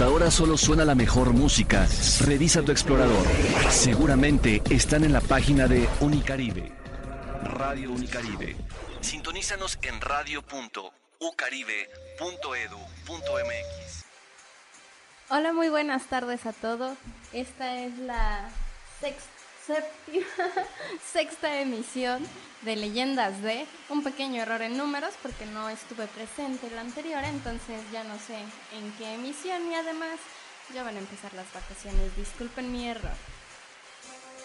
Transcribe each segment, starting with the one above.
Computadora solo suena la mejor música, revisa tu explorador. Seguramente están en la página de Unicaribe. Radio Unicaribe. Sintonízanos en radio.ucaribe.edu.mx. Hola, muy buenas tardes a todos. Esta es la sexta sexta emisión de Leyendas de un pequeño error en números porque no estuve presente la anterior, entonces ya no sé en qué emisión y además ya van a empezar las vacaciones. Disculpen mi error.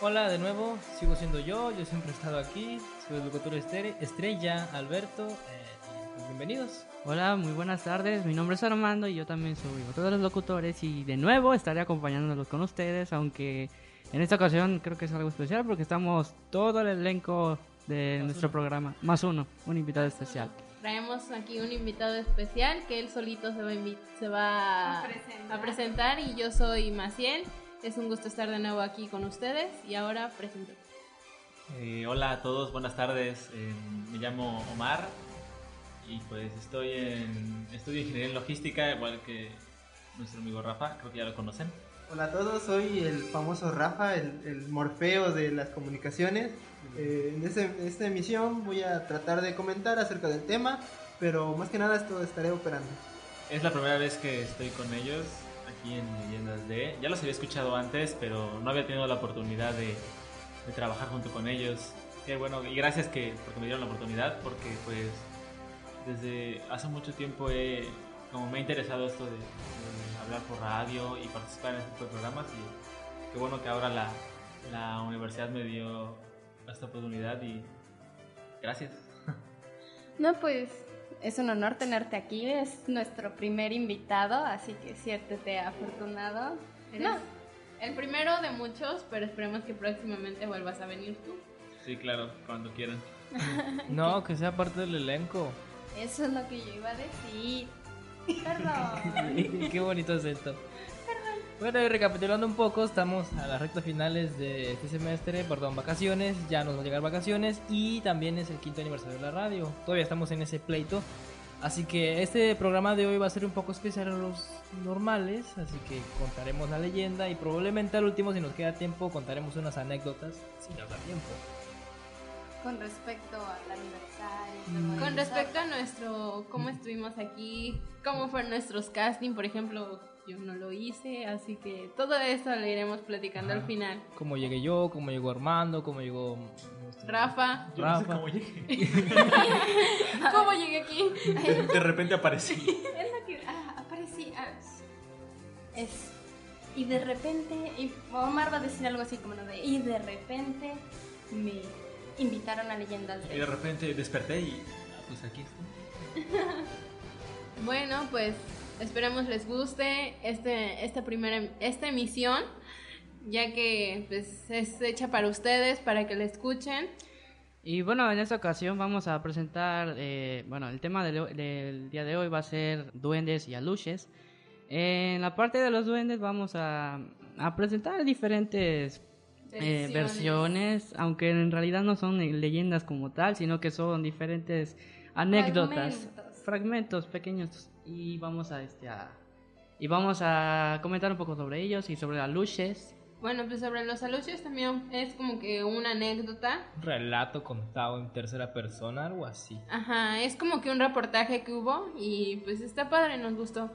Hola de nuevo, sigo siendo yo, yo siempre he estado aquí, soy el locutor estrella Alberto, eh, pues bienvenidos. Hola, muy buenas tardes, mi nombre es Armando y yo también soy uno de los locutores y de nuevo estaré acompañándolos con ustedes, aunque en esta ocasión creo que es algo especial porque estamos todo el elenco de nuestro programa, más uno, un invitado especial. Traemos aquí un invitado especial que él solito se va, a, se va a, presentar. y yo soy Maciel. Es un gusto estar de nuevo aquí con ustedes y ahora presento. Eh, hola a todos, buenas tardes. Eh, me llamo Omar y pues estoy en estudio ingeniería en logística, igual que nuestro amigo Rafa, creo que ya lo conocen. Hola a todos, soy el famoso Rafa, el, morfeo de las comunicaciones. Eh, en, esta emisión voy a tratar de comentar acerca del tema, pero más que nada esto estaré operando. Es la primera vez que estoy con ellos aquí en Leyendas de... Ya los había escuchado antes, pero no había tenido la oportunidad de, trabajar junto con ellos. Qué bueno, y gracias que, porque me dieron la oportunidad, porque pues desde hace mucho tiempo he, como me ha interesado esto de hablar por radio y participar en este tipo de programas y qué bueno que ahora la, la universidad me dio esta oportunidad y gracias. No, pues es un honor tenerte aquí, es nuestro primer invitado, así que siéntete afortunado. No, el primero de muchos, pero esperemos que próximamente vuelvas a venir tú. Sí, claro, cuando quieran. no, que sea parte del elenco. Eso es lo que yo iba a decir. Perdón. Qué bonito es esto. Bueno, y recapitulando un poco, estamos a las rectas finales de este semestre, perdón, vacaciones, ya nos van a llegar vacaciones y también es el quinto aniversario de la radio. Todavía estamos en ese pleito. Así que este programa de hoy va a ser un poco especial a los normales, así que contaremos la leyenda y probablemente al último, si nos queda tiempo, contaremos unas anécdotas sin hablar tiempo. Con respecto al aniversario. Con respecto a nuestro, cómo estuvimos aquí, cómo fueron nuestros casting, por ejemplo, yo no lo hice, así que todo eso lo iremos platicando al final. Cómo llegué yo, cómo llegó Armando, cómo llegó Rafa. Yo Rafa. No sé cómo llegué. ¿Cómo llegué aquí? De, repente aparecí. Que ah, aparecí. Ah, es y de repente y Omar va a decir algo así como de y de repente me invitaron a leyendas Y de repente desperté y pues aquí estoy. bueno, pues esperemos les guste este, esta primera esta emisión, ya que pues, es hecha para ustedes, para que la escuchen. Y bueno, en esta ocasión vamos a presentar, eh, bueno, el tema del, día de hoy va a ser duendes y aluches. En la parte de los duendes vamos a, a presentar diferentes eh, versiones, aunque en realidad no son leyendas como tal, sino que son diferentes anécdotas, fragmentos, pequeños y vamos a este y vamos a comentar un poco sobre ellos y sobre las luces. Bueno, pues sobre los aluches también es como que una anécdota. Relato contado en tercera persona, algo así. Ajá, es como que un reportaje que hubo y pues está padre, nos gustó.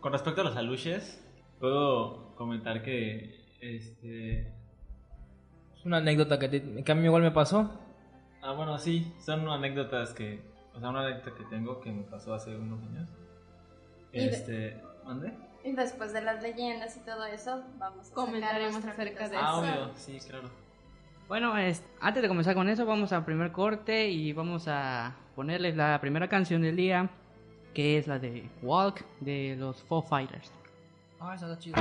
Con respecto a los aluches, puedo comentar que este una anécdota que, que, a mí igual me pasó. Ah, bueno, sí, son anécdotas que, o sea, una anécdota que tengo que me pasó hace unos años. Este, ¿mande? Y después de las leyendas y todo eso, vamos a comentaremos acerca de ah, eso. Ah, obvio, sí, claro. Bueno, antes de comenzar con eso, vamos al primer corte y vamos a ponerles la primera canción del día, que es la de Walk de los Foo Fighters. Ah, esa está chido.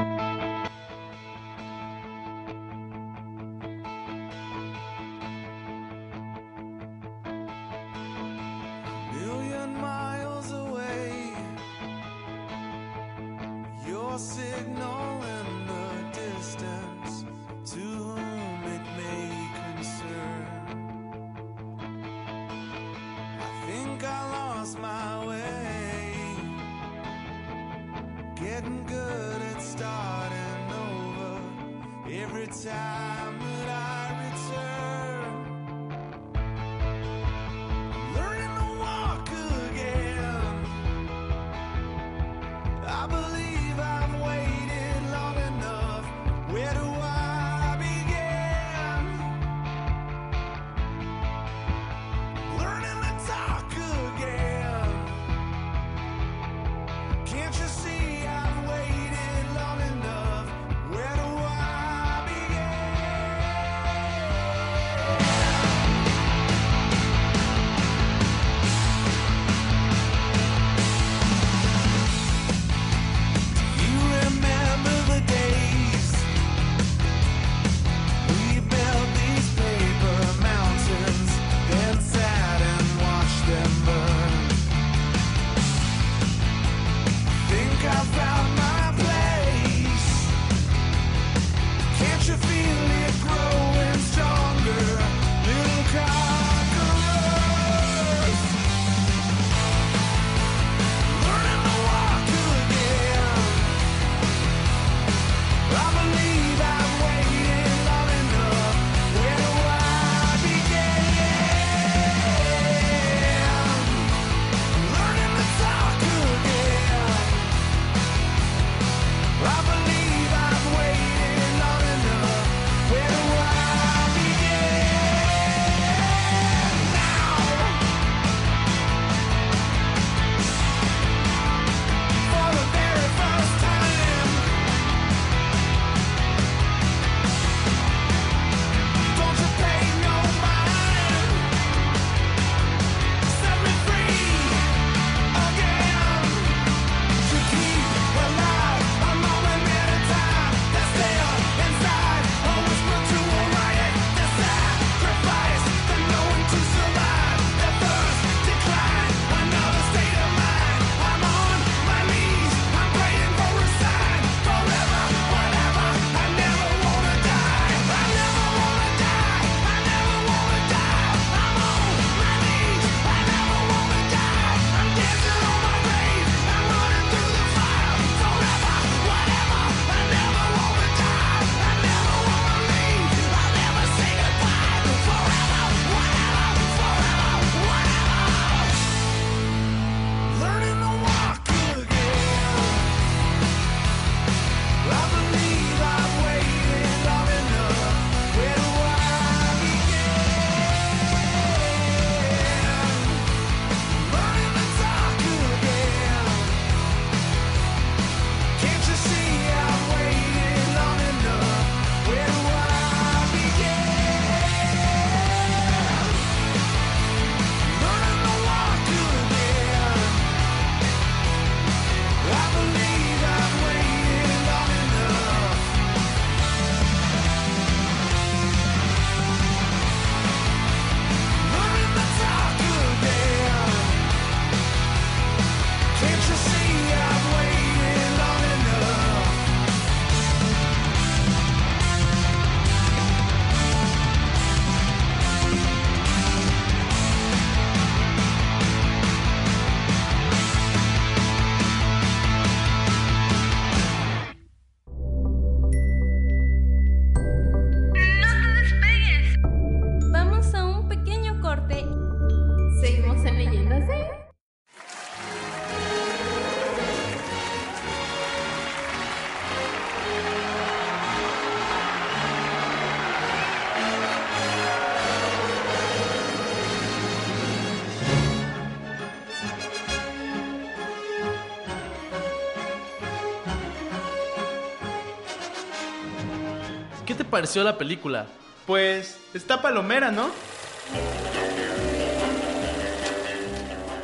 Pareció la película? Pues está palomera, ¿no?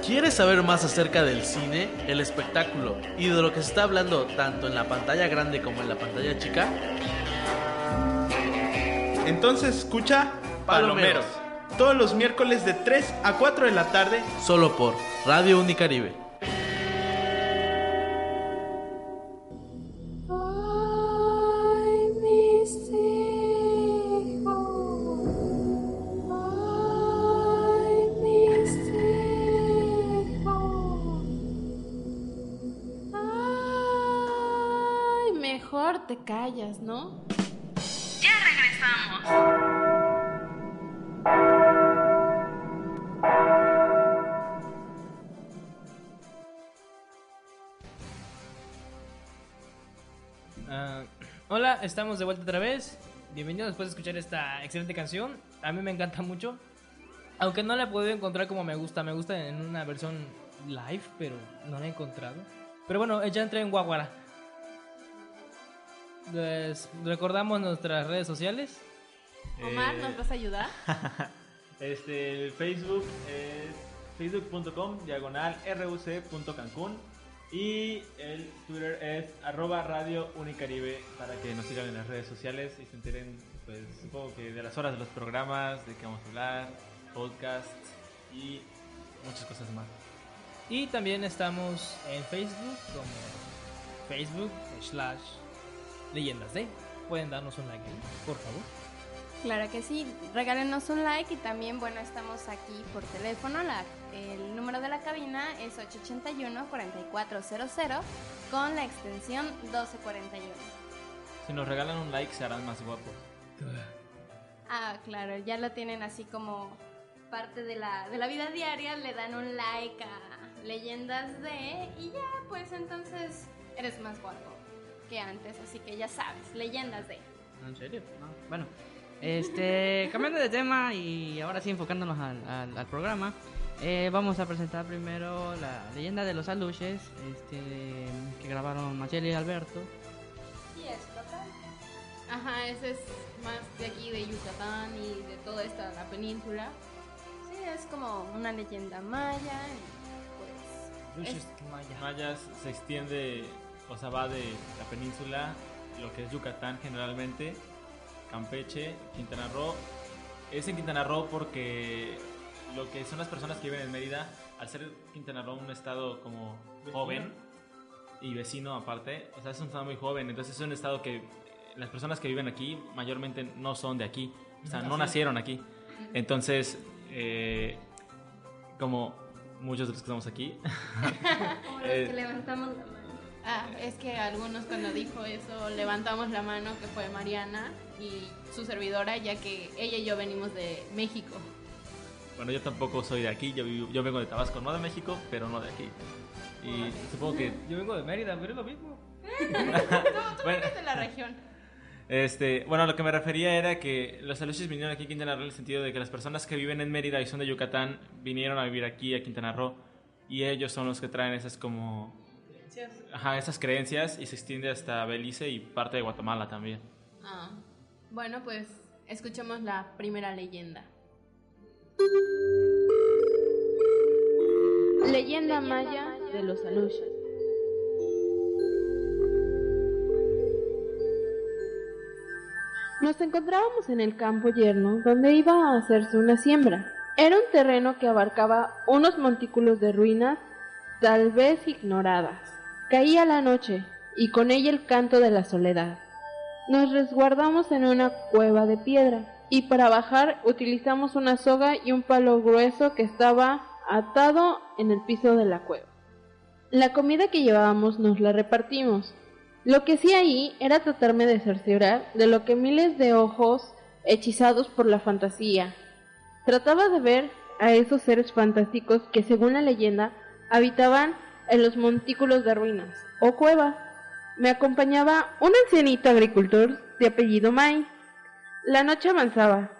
¿Quieres saber más acerca del cine, el espectáculo y de lo que se está hablando tanto en la pantalla grande como en la pantalla chica? Entonces escucha Palomeros. Todos los miércoles de 3 a 4 de la tarde. Solo por Radio Unicaribe. Te callas, ¿no? Ya regresamos. Ah, hola, estamos de vuelta otra vez. Bienvenidos después de escuchar esta excelente canción. A mí me encanta mucho. Aunque no la he podido encontrar como me gusta. Me gusta en una versión live, pero no la he encontrado. Pero bueno, ya entré en Guaguara. Les recordamos nuestras redes sociales. Omar, Eh, ¿nos vas a ayudar? Este, el Facebook es facebook.com diagonal ruc.cancún y el Twitter es arroba radio unicaribe para que nos sigan en las redes sociales y se enteren, pues supongo que de las horas de los programas, de qué vamos a hablar, podcast y muchas cosas más. Y también estamos en Facebook como Facebook slash leyendas de. Pueden darnos un like ahí, por favor. Claro que sí, regálenos un like y también, bueno, estamos aquí por teléfono. La, el número de la cabina es 881-4400 con la extensión 1241. Si nos regalan un like se harán más guapos. Ah, claro, ya lo tienen así como parte de la, de la vida diaria, le dan un like a leyendas de y ya, pues entonces eres más guapo que antes, así que ya sabes, leyendas de. ¿En serio? No. Bueno, este, cambiando de tema y ahora sí enfocándonos al, al- al programa, eh, vamos a presentar primero la leyenda de los aluches, este, que grabaron Macheli y Alberto. Y es total. Ajá, ese es más de aquí de Yucatán y de toda esta la península. Sí, es como una leyenda maya y pues... Maya. Mayas se extiende, o sea, va de la península, lo que es Yucatán generalmente, Campeche, Quintana Roo. Es en Quintana Roo porque lo que son las personas que viven en Mérida, al ser Quintana Roo un estado como joven y vecino aparte, o sea, es un estado muy joven, entonces es un estado que eh, las personas que viven aquí mayormente no son de aquí, o sea, no nacieron aquí. Entonces, eh, como muchos de los que estamos aquí, Como los Eh, que levantamos la. Ah, es que algunos cuando dijo eso levantamos la mano que fue Mariana y su servidora, ya que ella y yo venimos de México. Bueno, yo tampoco soy de aquí, yo, vivo- yo vengo de Tabasco, no de México, pero no de aquí. Y supongo que, Yo vengo de Mérida, pero es lo mismo. bueno, Es de la región. este, bueno, lo que me refería era que los aluches vinieron aquí a Quintana Roo en el sentido de que las personas que viven en Mérida y son de Yucatán vinieron a vivir aquí a Quintana Roo y ellos son los que traen esas como... Ajá, esas creencias y se extiende hasta Belice y parte de Guatemala también. Ah, bueno, pues escuchemos la primera leyenda. Leyenda maya de los aluches. Nos encontrábamos en el campo yerno donde iba a hacerse una siembra. Era un terreno que abarcaba unos montículos de ruinas, tal vez ignoradas. Caía la noche y con ella el canto de la soledad. Nos resguardamos en una cueva de piedra y para bajar utilizamos una soga y un palo grueso que estaba atado en el piso de la cueva. La comida que llevábamos nos la repartimos. Lo que sí ahí era tratarme de cerciorar de lo que miles de ojos hechizados por la fantasía. Trataba de ver a esos seres fantásticos que según la leyenda habitaban en los montículos de ruinas o cuevas. Me acompañaba un ancianito agricultor de apellido Mai. La noche avanzaba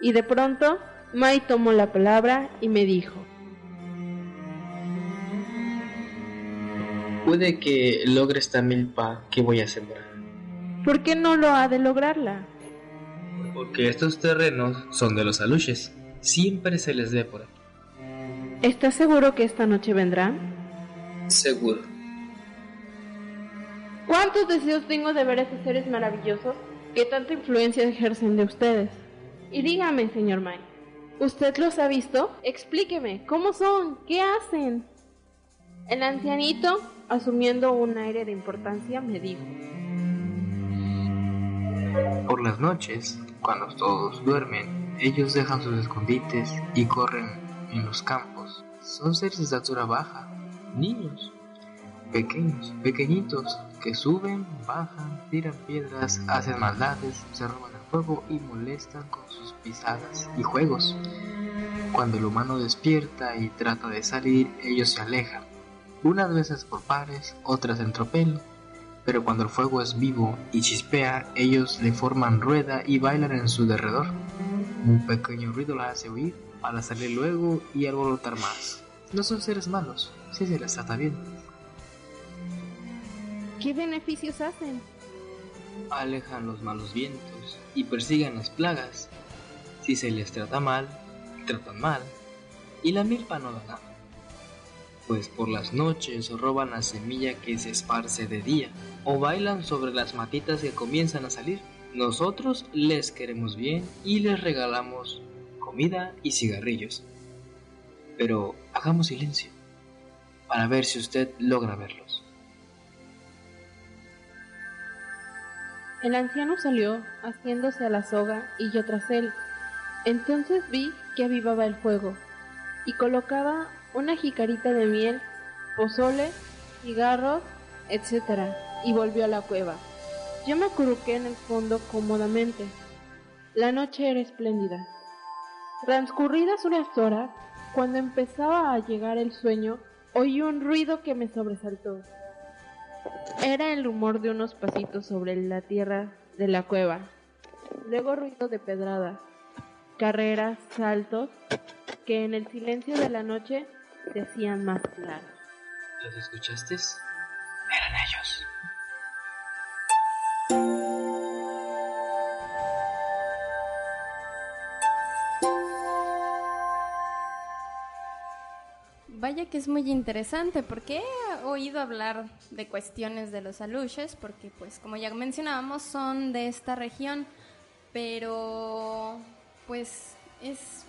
y de pronto Mai tomó la palabra y me dijo. Puede que logre esta milpa que voy a sembrar, ¿Por qué no lo ha de lograrla? porque estos terrenos son de los aluches, siempre se les ve por aquí. ¿Estás seguro que esta noche vendrán? Seguro. ¿Cuántos deseos tengo de ver a esos seres maravillosos que tanta influencia ejercen de ustedes? Y dígame, señor Mike, ¿usted los ha visto? Explíqueme, ¿cómo son? ¿Qué hacen? El ancianito, asumiendo un aire de importancia, me dijo. Por las noches, cuando todos duermen, ellos dejan sus escondites y corren en los campos. Son seres de estatura baja, niños, pequeños, pequeñitos, que suben, bajan, tiran piedras, hacen maldades, se roban el fuego y molestan con sus pisadas y juegos. Cuando el humano despierta y trata de salir, ellos se alejan, unas veces por pares, otras en tropel, pero cuando el fuego es vivo y chispea, ellos le forman rueda y bailan en su derredor. Un pequeño ruido la hace huir para salir luego y alborotar más. No son seres malos, si se les trata bien. ¿Qué beneficios hacen? Alejan los malos vientos y persiguen las plagas. Si se les trata mal, tratan mal, y la milpa no da nada. Pues por las noches roban la semilla que se esparce de día, o bailan sobre las matitas que comienzan a salir. Nosotros les queremos bien y les regalamos comida y cigarrillos. Pero hagamos silencio, para ver si usted logra verlos. El anciano salió, haciéndose a la soga, y yo tras él. Entonces vi que avivaba el fuego, y colocaba una jicarita de miel, pozole, cigarros, etc., y volvió a la cueva. Yo me acurruqué en el fondo cómodamente. La noche era espléndida. Transcurridas unas horas, cuando empezaba a llegar el sueño, oí un ruido que me sobresaltó. Era el rumor de unos pasitos sobre la tierra de la cueva. Luego ruido de pedradas, carreras, saltos, que en el silencio de la noche se hacían más claros. ¿Los escuchaste? Eran ellos. Que es muy interesante porque he oído hablar de cuestiones de los aluches porque pues como ya mencionábamos son de esta región, pero pues es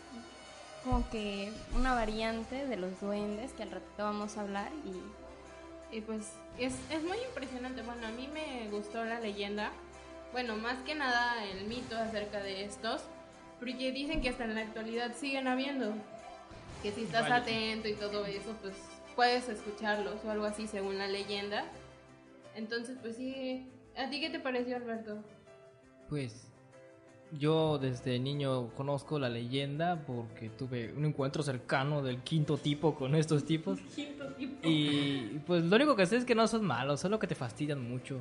como que una variante de los duendes que al ratito vamos a hablar y Y pues es, es muy impresionante. Bueno, a mí me gustó la leyenda. Bueno, más que nada el mito acerca de estos. Porque dicen que hasta en la actualidad siguen habiendo. Que si estás Vaya. atento y todo eso, pues puedes escucharlos o algo así según la leyenda. Entonces, pues sí. ¿A ti qué te pareció, Alberto? Pues yo desde niño conozco la leyenda porque tuve un encuentro cercano del quinto tipo con estos tipos. Quinto tipo. Y pues lo único que sé es que no son malos, solo que te fastidian mucho.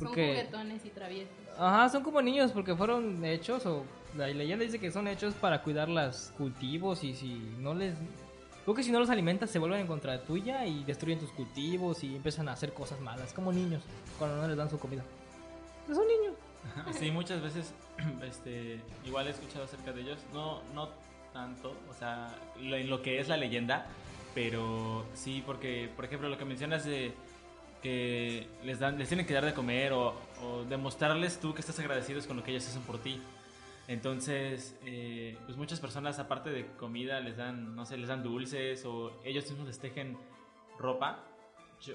Son Porque, juguetones y traviesos. ajá, son como niños porque fueron hechos o la leyenda dice que son hechos para cuidar los cultivos y si no les... Creo que si no los alimentas se vuelven en contra tuya y destruyen tus cultivos y empiezan a hacer cosas malas, como niños, cuando no les dan su comida. Pues son niños. Sí, muchas veces, este, igual he escuchado acerca de ellos, no, no tanto, o sea, lo, en lo que es la leyenda, pero sí, porque, por ejemplo, lo que mencionas de que les dan, les tienen que dar de comer o, o demostrarles tú que estás agradecidos con lo que ellos hacen por ti. Entonces, eh, pues muchas personas, aparte de comida, les dan, no sé, les dan dulces o ellos mismos les tejen ropa,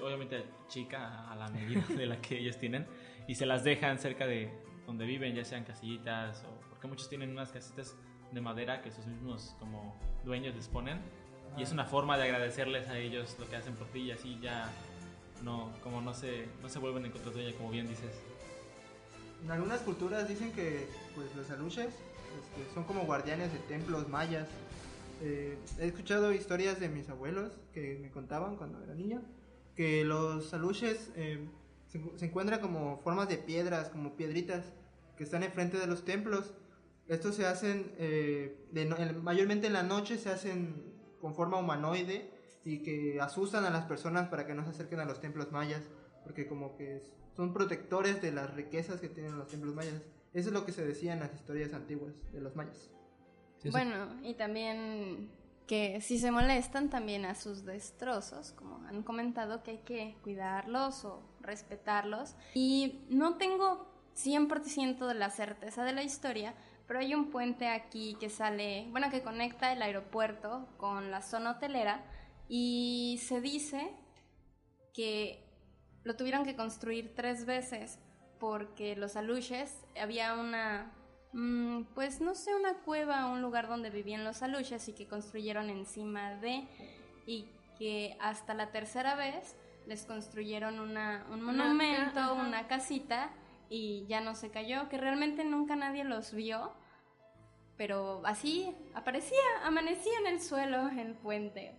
obviamente chica a la medida de la que ellos tienen, y se las dejan cerca de donde viven, ya sean casillitas o porque muchos tienen unas casitas de madera que sus mismos como dueños les ponen y es una forma de agradecerles a ellos lo que hacen por ti y así ya no como no se no se vuelven en contra tuya como bien dices. En algunas culturas dicen que pues, los aluches este, son como guardianes de templos mayas. Eh, he escuchado historias de mis abuelos que me contaban cuando era niño que los aluches eh, se, se encuentran como formas de piedras, como piedritas que están enfrente de los templos. Estos se hacen, eh, de mayormente en la noche se hacen con forma humanoide y que asustan a las personas para que no se acerquen a los templos mayas, porque como que son protectores de las riquezas que tienen los templos mayas. Eso es lo que se decía en las historias antiguas de los mayas. Bueno, y también que si se molestan también a sus destrozos, como han comentado que hay que cuidarlos o respetarlos. Y no tengo 100% de la certeza de la historia, pero hay un puente aquí que sale, bueno, que conecta el aeropuerto con la zona hotelera y se dice que lo tuvieron que construir tres veces porque los aluches había una mm, pues no sé una cueva un lugar donde vivían los aluches y que construyeron encima de y que hasta la tercera vez les construyeron una, un Una monumento ajá. una casita y ya no se cayó que realmente nunca nadie los vio pero así aparecía amanecía en el suelo el puente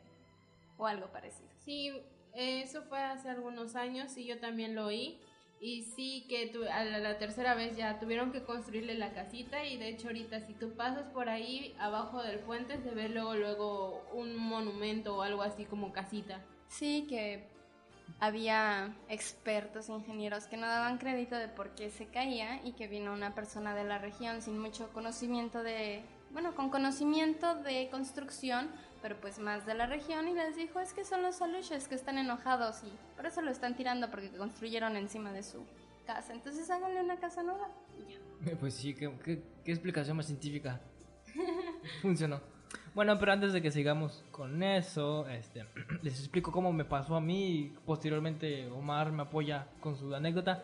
o algo parecido Sí, eso fue hace algunos años y yo también lo oí. Y sí que tu- a la, la tercera vez ya tuvieron que construirle la casita y de hecho ahorita si tú pasas por ahí abajo del puente se ve luego luego un monumento o algo así como casita. Sí, que había expertos, ingenieros que no daban crédito de por qué se caía y que vino una persona de la región sin mucho conocimiento de, bueno, con conocimiento de construcción, pero pues más de la región y les dijo es que son los aluches que están enojados y por eso lo están tirando porque construyeron encima de su casa. Entonces háganle una casa nueva. y ya. Pues sí, qué, qué- qué explicación más científica. Funcionó. Bueno, pero antes de que sigamos con eso, este, les explico cómo me pasó a mí y posteriormente Omar me apoya con su anécdota.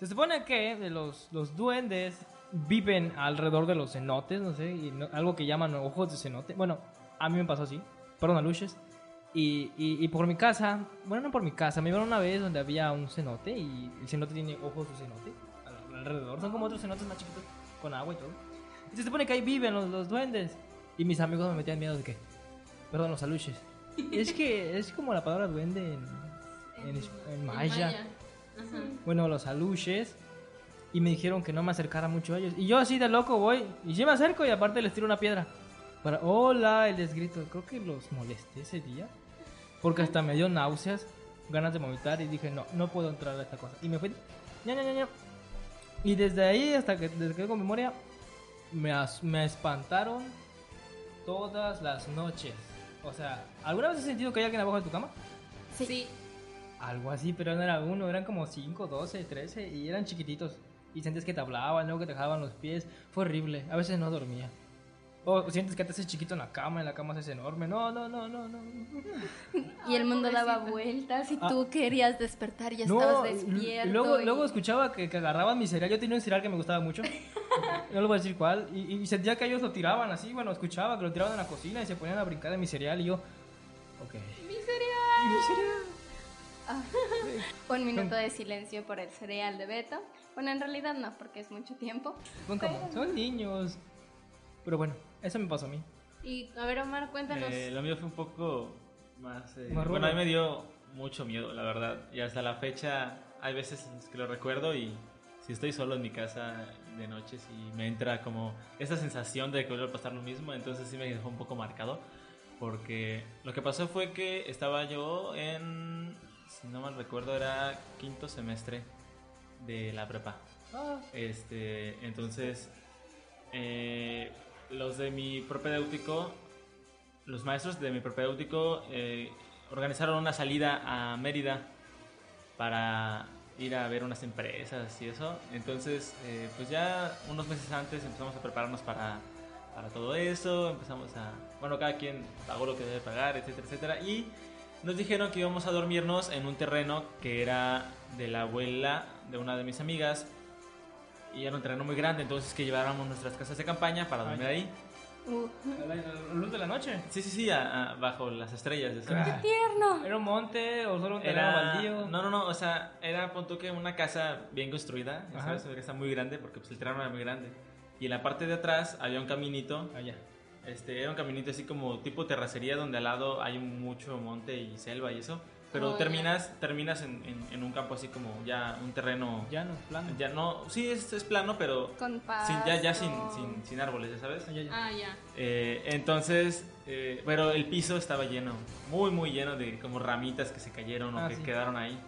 Se supone que los, los duendes viven alrededor de los cenotes, no sé, y no- algo que llaman ojos de cenote. Bueno, a mí me pasó así, perdón, a luches. Y, y, y por mi casa, bueno, no por mi casa, me iban una vez donde había un cenote y el cenote tiene ojos de cenote al- alrededor. Son como otros cenotes más chiquitos con agua y todo. Y se supone que ahí viven los, los duendes. Y mis amigos me metían miedo de que, perdón, los aluches. es que es como la palabra duende en, en, en maya. Ajá. Bueno, los aluches. Y me dijeron que no me acercara mucho a ellos. Y yo así de loco voy. Y sí me acerco y aparte les tiro una piedra. Para, hola, y les grito. Creo que los molesté ese día. Porque hasta me dio náuseas, ganas de vomitar. Y dije, no, no puedo entrar a esta cosa. Y me fui. ña, ña, ña. Y desde ahí hasta que desde que tengo memoria, me, as- me espantaron todas las noches. O sea, ¿alguna vez has sentido que hay alguien abajo de tu cama? Sí. Algo así, pero no era uno, eran como 5, 12, 13 y eran chiquititos. Y sientes que te hablaban, luego que te dejaban los pies. Fue horrible, a veces no dormía. O sientes que te haces chiquito en la cama, en la cama hace enorme. No, no, no, no, no. Y el mundo daba vueltas y Ah. tú querías despertar y ya No, estabas despierto. y luego, y- luego escuchaba que, que agarraban mi cereal. Yo tenía un cereal que me gustaba mucho. no le voy a decir cuál. Y, y sentía que ellos lo tiraban así. Bueno, escuchaba que lo tiraban en la cocina y se ponían a brincar de mi cereal. Y yo, ok. ¡Mi cereal! Mi cereal. Ah, Un minuto de silencio por el cereal de Beto. Bueno, en realidad no, porque es mucho tiempo. Son, como- son niños. Pero bueno, eso me pasó a mí. Y a ver Omar, cuéntanos. Eh, lo mío fue un poco más... eh, Más bueno, a mí me dio mucho miedo, la verdad. Y hasta la fecha hay veces en las que lo recuerdo y si estoy solo en mi casa de noches y me entra como esa sensación de que vuelve a pasar lo mismo, entonces sí me dejó un poco marcado. Porque lo que pasó fue que estaba yo en, si no mal recuerdo, era quinto semestre de la prepa. Ah. Este, entonces, eh, los de mi propedéutico, los maestros de mi propedéutico eh, organizaron una salida a Mérida para ir a ver unas empresas y eso. Entonces, eh, pues ya unos meses antes empezamos a prepararnos para, para todo eso, empezamos a, bueno, cada quien pagó lo que debe pagar, etcétera, etcétera. Y nos dijeron que íbamos a dormirnos en un terreno que era de la abuela de una de mis amigas. Y era un terreno muy grande, entonces que lleváramos nuestras casas de campaña para dormir ahí. Uh, ¿A la, a la luz de la noche? Sí, sí, sí, a- a- bajo las estrellas. Ah. tierno! ¿Era un monte o solo un terreno Era, baldío? no, no, no, o sea, era pon que una casa bien construida, ya. ¿sabes? Una casa muy grande porque pues el terreno era muy grande. Y en la parte de atrás había un caminito. Allá. Este, era un caminito así como tipo terracería donde al lado hay mucho monte y selva y eso. Pero Oh, ya. terminas, terminas en, en- en un campo así como ya un terreno... Llano, plano. Ya no, sí, es, es plano, pero Con sin, ya, ya sin, sin, sin árboles, ya sabes. Ah, ya. Eh, entonces, eh, pero el piso estaba lleno, muy, muy lleno de como ramitas que se cayeron o Ah, que sí. quedaron ahí.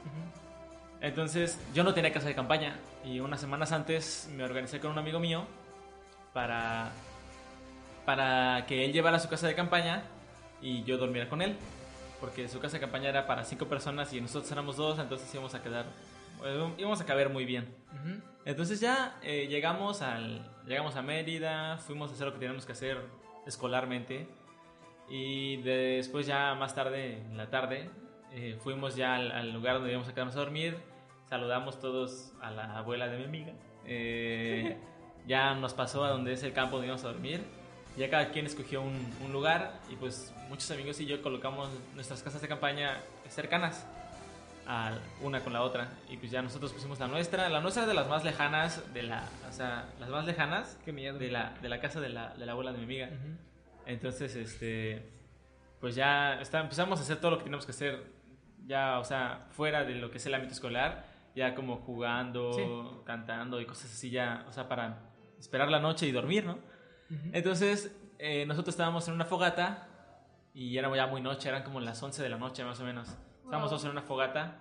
Entonces, yo no tenía casa de campaña y unas semanas antes me organicé con un amigo mío para, para que él llevara su casa de campaña y yo dormiera con él. Porque su casa de campaña era para cinco personas y nosotros éramos dos, entonces íbamos a quedar, eh, íbamos a caber muy bien. Entonces ya eh, llegamos, al, llegamos a Mérida, fuimos a hacer lo que teníamos que hacer escolarmente y después ya más tarde, en la tarde, eh, fuimos ya al, al lugar donde íbamos a quedarnos a dormir, saludamos todos a la abuela de mi amiga, eh, ya nos pasó a donde es el campo donde íbamos a dormir, ya cada quien escogió un, un lugar y pues muchos amigos y yo colocamos nuestras casas de campaña cercanas a una con la otra. Y pues ya nosotros pusimos la nuestra la nuestra es de las más lejanas de la o sea las más lejanas de la de la casa de la, de la abuela de mi amiga. Entonces este pues ya está, empezamos a hacer todo lo que teníamos que hacer ya o sea fuera de lo que es el ámbito escolar ya como jugando Sí. cantando y cosas así ya o sea para esperar la noche y dormir no entonces eh, nosotros estábamos en una fogata y era ya muy noche, eran como las 11 de la noche más o menos. Estábamos Wow. todos en una fogata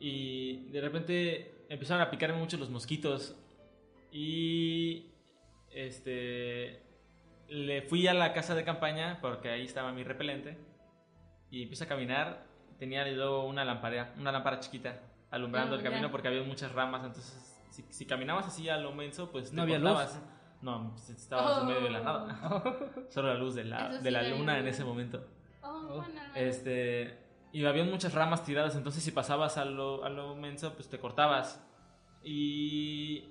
y de repente empezaron a picarme mucho los mosquitos y este le fui a la casa de campaña porque ahí estaba mi repelente y empiezo a caminar, tenía luego una lámpara, una lámpara chiquita alumbrando Ah, el camino porque había muchas ramas, entonces si, si caminabas así a lo menso, pues te No había cortabas. luz. No, pues, estabas en medio de la Oh. nada. Solo la luz de la, sí de la luna en ese momento. Oh, bueno, al menos. Este, y había muchas ramas tiradas, entonces si pasabas a lo, a lo menso, pues te cortabas. Y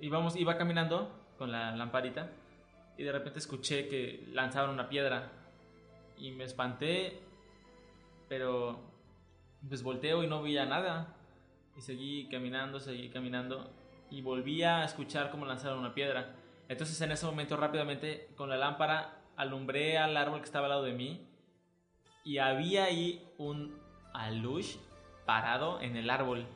íbamos, iba caminando con la lamparita y de repente escuché que lanzaban una piedra y me espanté, pero pues volteo y no veía nada. Y seguí caminando, seguí caminando y volví a escuchar cómo lanzaron una piedra. Entonces en ese momento rápidamente con la lámpara alumbré al árbol que estaba al lado de mí y había ahí un alush parado en el árbol.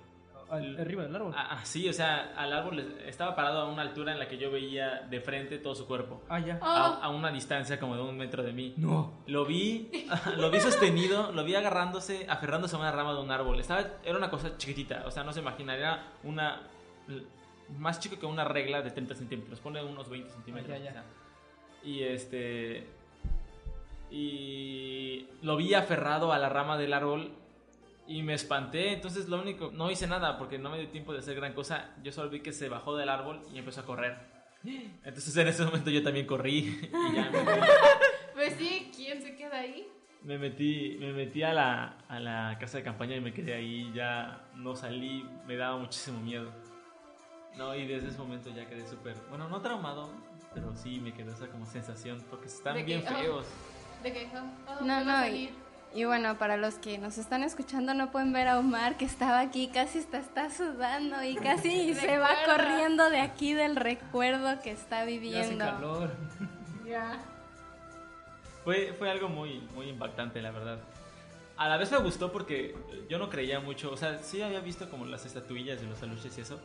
arriba del árbol. Ah, ah, sí, o sea, al árbol le- estaba parado a una altura en la que yo veía de frente todo su cuerpo. Ah, ya. A, a una distancia como de un metro de mí. No. Lo vi, lo vi sostenido, lo vi agarrándose, aferrándose a una rama de un árbol. Estaba, era una cosa chiquitita, o sea, no se imagina, era una más chico que una regla de 30 centímetros, pone unos 20 centímetros. Ah, ya, ya. o sea. Y este y lo vi aferrado a la rama del árbol y me espanté, entonces lo único, no hice nada porque no me dio tiempo de hacer gran cosa, yo solo vi que se bajó del árbol y empezó a correr. Entonces en ese momento yo también corrí y ya me, Pues sí, ¿quién se queda ahí? me metí, me metí a la, a la casa de campaña y me quedé ahí, ya no salí, me daba muchísimo miedo. No, y desde ese momento ya quedé súper, bueno, no traumado, pero sí me quedó esa como sensación porque están De que, bien oh, feos. De que, oh, oh, No, no, y, y bueno, para los que nos están escuchando no pueden ver a Omar que estaba aquí, casi está, está sudando y casi se va corriendo de aquí del recuerdo que está Ya hace viviendo. calor. Ya. Fue, fue algo muy, muy impactante, la verdad. A la vez me gustó porque yo no creía mucho, o sea, sí había visto como las estatuillas de los aluches y eso,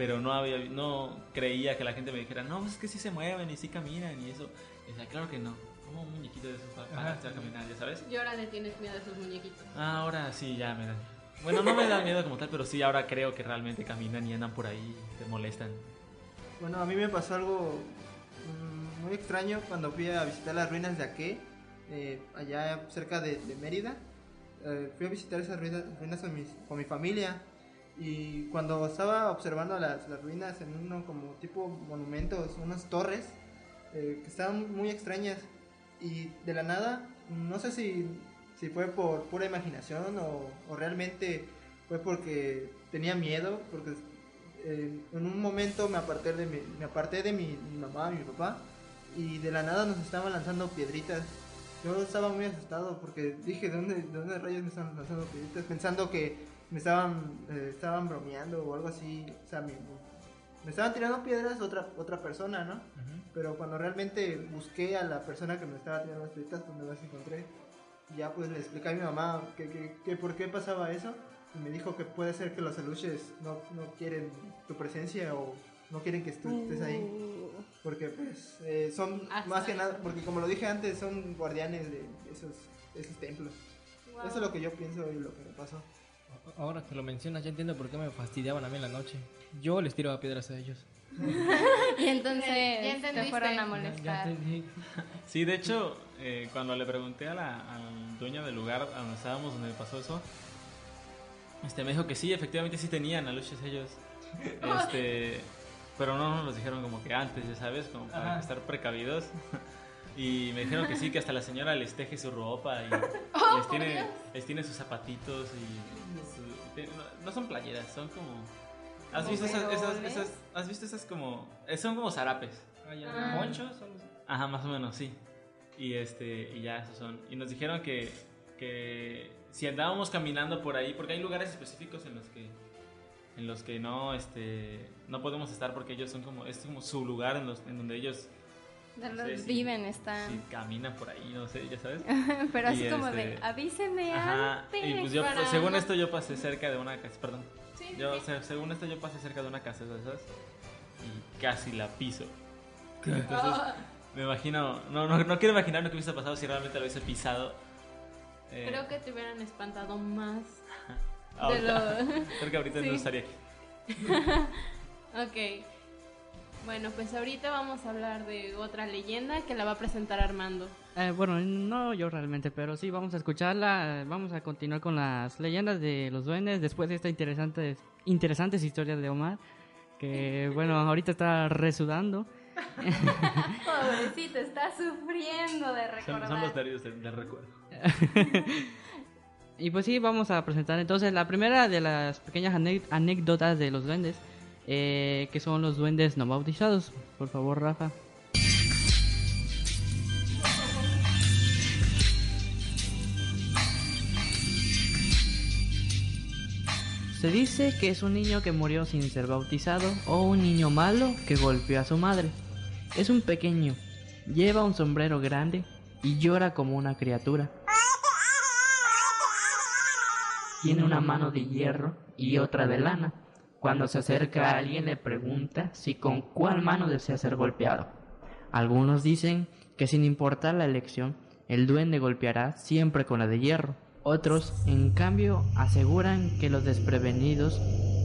pero no había no creía que la gente me dijera, no, es que sí se mueven y sí caminan y eso. Y decía, claro que no, como un muñequito de esos para, caminar, ya sabes. Y ahora le tienes miedo a esos muñequitos. Ah, ahora sí, ya me dan. Bueno, no me da miedo como tal, pero sí, ahora creo que realmente caminan y andan por ahí, te molestan. Bueno, a mí me pasó algo mm, muy extraño cuando fui a visitar las ruinas de Aque, eh, allá cerca de, de Mérida. Eh, fui a visitar esas ruinas, ruinas con, mis- con mi familia y cuando estaba observando las, las ruinas en uno como tipo monumentos, unas torres eh, que estaban muy extrañas y de la nada, no sé si, si fue por pura imaginación o, o realmente fue porque tenía miedo, porque eh, en un momento me aparté de mi, me aparté de mi, mi mamá, mi papá, y de la nada nos estaban lanzando piedritas. Yo estaba muy asustado porque dije, ¿de dónde, de dónde rayos me están lanzando piedritas? Pensando que me estaban, eh, estaban bromeando o algo así. O sea, mi- me estaban tirando piedras otra, otra persona, ¿no? Pero cuando realmente busqué a la persona que me estaba tirando las piedritas, pues me las encontré. Y ya pues le expliqué a mi mamá que, que, que por qué pasaba eso. Y me dijo que puede ser que los aluches no, no quieren tu presencia o no quieren que tú estés ahí. Porque pues eh, son Hasta más que nada, porque como lo dije antes, son guardianes de esos, esos templos. Wow. Eso es lo que yo pienso y lo que me pasó. Ahora que lo mencionas, ya entiendo por qué me fastidiaban a mí en la noche. Yo les tiraba piedras a ellos. Y entonces Ya te fueron a molestar. entendí. Sí, de hecho, eh, cuando le pregunté a la- al dueño del lugar a donde estábamos, donde pasó eso, este, me dijo que sí, efectivamente sí tenían aluches ellos. Este, pero no nos los dijeron como que antes, ya sabes, como para Ajá. estar precavidos. Y me dijeron que sí, que hasta la señora les teje su ropa y Oh, les, tiene, les tiene sus zapatitos y no son playeras, son como... ¿Has ¿Como visto esas, esas, overoles? esas- ¿Has visto esas como... eh, Son como zarapes. Ah, ya, Ah. Ajá, más o menos, sí. Y este, y ya esos son. Y nos dijeron que, que si andábamos caminando por ahí, porque hay lugares específicos en los que en los que no este no podemos estar porque ellos son como es como su lugar en, los, en donde ellos no los sé, si- viven, están. si caminan por ahí, no sé, ya sabes. Pero así Y, como este, de, avíseme Ajá, antes. y pues yo, para según no- esto yo pasé cerca de una casa, perdón. Sí, Yo, sí. se- según esto yo pasé cerca de una casa de esas y casi la piso. Entonces, Ah. me imagino, no, no, no quiero imaginar lo que hubiese pasado si realmente lo hubiese pisado. Eh, Creo que te hubieran espantado más. ahorita- de lo- Creo que ahorita Sí. no estaría aquí. ok. Bueno, pues ahorita vamos a hablar de otra leyenda que la va a presentar Armando. Eh, bueno, no yo realmente, pero sí vamos a escucharla. Vamos a continuar con las leyendas de los duendes después de esta interesante, interesantes historias de Omar. Que bueno, ahorita está resudando. Pobrecito, está sufriendo de recordar. son los nervios del, recuerdo. Y pues sí, vamos a presentar entonces la primera de las pequeñas anécdotas de los duendes, eh, que son los duendes no bautizados. Por favor, Rafa. Se dice que es un niño que murió sin ser bautizado o un niño malo que golpeó a su madre. Es un pequeño, lleva un sombrero grande y llora como una criatura. Tiene una mano de hierro y otra de lana. Cuando se acerca a alguien le pregunta si con cuál mano desea ser golpeado. Algunos dicen que sin importar la elección, el duende golpeará siempre con la de hierro. Otros, en cambio, aseguran que los desprevenidos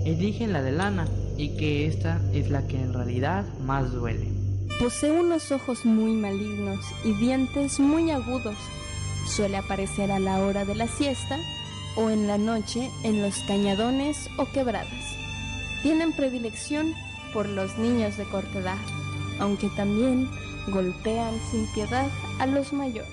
eligen la de lana y que esta es la que en realidad más duele. Posee unos ojos muy malignos y dientes muy agudos. Suele aparecer a la hora de la siesta o en la noche en los cañadones o quebradas. Tienen predilección por los niños de corta edad, aunque también golpean sin piedad a los mayores.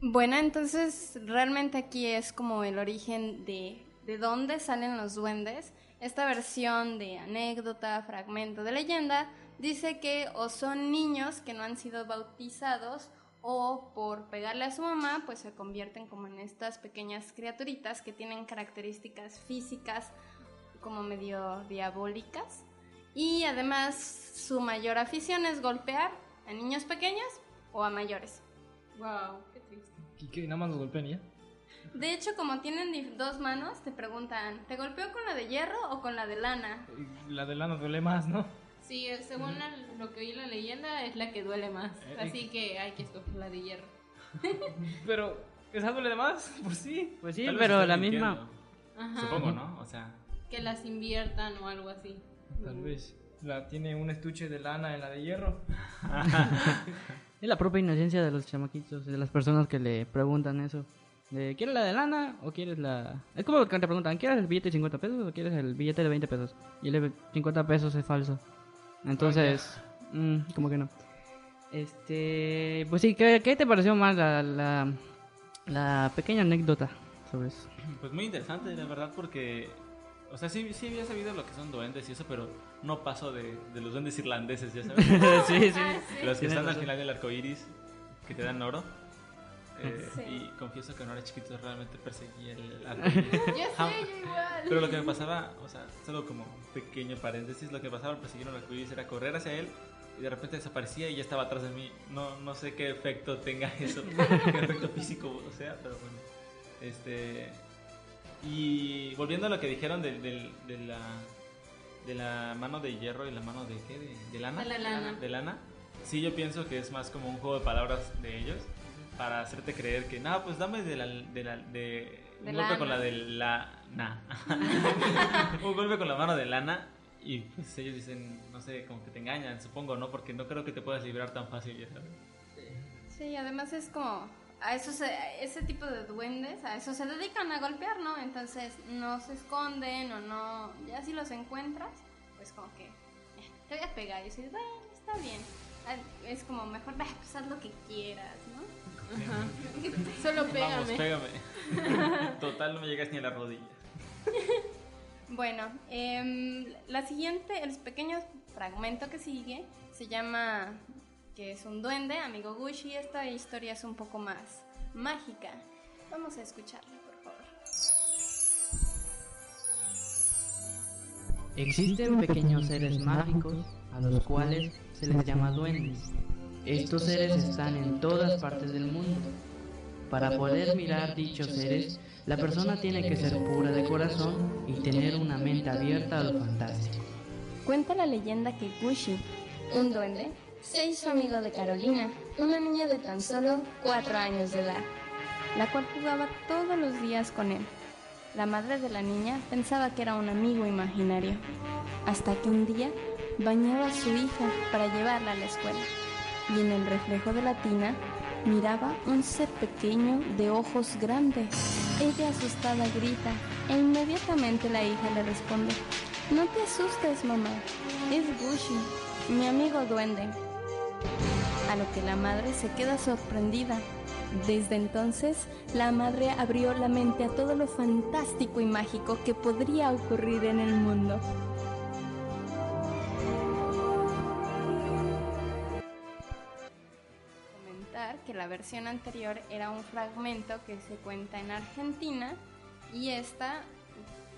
Bueno, entonces realmente aquí es como el origen de, de dónde salen los duendes. Esta versión de anécdota, fragmento de leyenda, dice que o son niños que no han sido bautizados o por pegarle a su mamá, pues se convierten como en estas pequeñas criaturitas que tienen características físicas como medio diabólicas. Y además su mayor afición es golpear a niños pequeños o a mayores. Wow, qué triste. ¿Y qué? ¿Nada más los golpean ya? De hecho, como tienen dos manos, te preguntan, ¿te golpeó con la de hierro o con la de lana? La de lana duele más, ¿no? Sí, eh, según la- lo que oí en la leyenda, es la que duele más. Eh, Así que hay que escoger la de hierro. Pero, ¿esa duele de más? Pues sí. Pues sí, pero la mintiendo. misma... Ajá. Supongo, ¿no? O sea, Que las inviertan o algo así. Tal vez. La tiene un estuche de lana en la de hierro. Es la propia inocencia de los chamaquitos, de las personas que le preguntan eso. De, ¿Quieres la de lana o quieres la...? Es como que te preguntan, ¿quieres el billete de 50 pesos o quieres el billete de 20 pesos? Y el de 50 pesos es falso. Entonces, mm, como que no. Este, pues sí, ¿qué, qué te pareció más la, la, la pequeña anécdota sobre eso? pues muy interesante, la verdad, porque. O sea, sí, sí había sabido lo que son duendes y eso, pero no paso de, de los duendes irlandeses, ya sabes. Sí, sí. Los que están al final del arco iris, que te dan oro. Eh, Sí. Y confieso que cuando era chiquito realmente perseguía el sé, yo igual. Pero lo que me pasaba, o sea, solo como un pequeño paréntesis, lo que pasaba al perseguir un arcoíris era correr hacia él y de repente desaparecía y ya estaba atrás de mí. No, no sé qué efecto tenga eso, qué efecto físico, o sea, pero bueno. Este. Y volviendo a lo que dijeron del- del- de, la, de la mano de hierro y la mano de qué? De, de lana. De la lana. De lana. Sí, yo pienso que es más como un juego de palabras de ellos para hacerte creer que, no, pues dame de la. De la de, De un golpe lana. con la de la. Nah. un golpe con la mano de lana Y pues ellos dicen, no sé, como que te engañan, supongo, ¿no? Porque no creo que te puedas librar tan fácil, ya sabes. Sí, además es como a eso se, a ese tipo de duendes, a eso se dedican a golpear, ¿no? Entonces no se esconden o no, ya si los encuentras, pues como que eh, te voy a pegar y dices, bueno, está bien. Ah, Es como mejor, "Ah, pues haz lo que quieras. Ajá. Solo Vamos, pégame. pégame. Total, no me llegas ni a la rodilla. Bueno, em, la siguiente, el pequeño fragmento que sigue, se llama que es un duende, amigo Gushi. Esta historia es un poco más mágica. Vamos a escucharla, por favor. Existen pequeños seres mágicos a los cuales se les llama duendes. Estos seres están en todas partes del mundo. Para poder mirar dichos seres, la persona tiene que ser pura de corazón y tener una mente abierta a lo fantástico. Cuenta la leyenda que Gushi, un duende, se hizo amigo de Carolina, una niña de tan solo cuatro años de edad, la cual jugaba todos los días con él. La madre de la niña pensaba que era un amigo imaginario, hasta que un día bañaba a su hija para llevarla a la escuela, y en el reflejo de la tina miraba un ser pequeño de ojos grandes. Ella asustada grita e inmediatamente la hija le responde, no te asustes mamá, es Gushi, mi amigo duende. A lo que la madre se queda sorprendida. Desde entonces, la madre abrió la mente a todo lo fantástico y mágico que podría ocurrir en el mundo. La versión anterior era un fragmento que se cuenta en Argentina y esta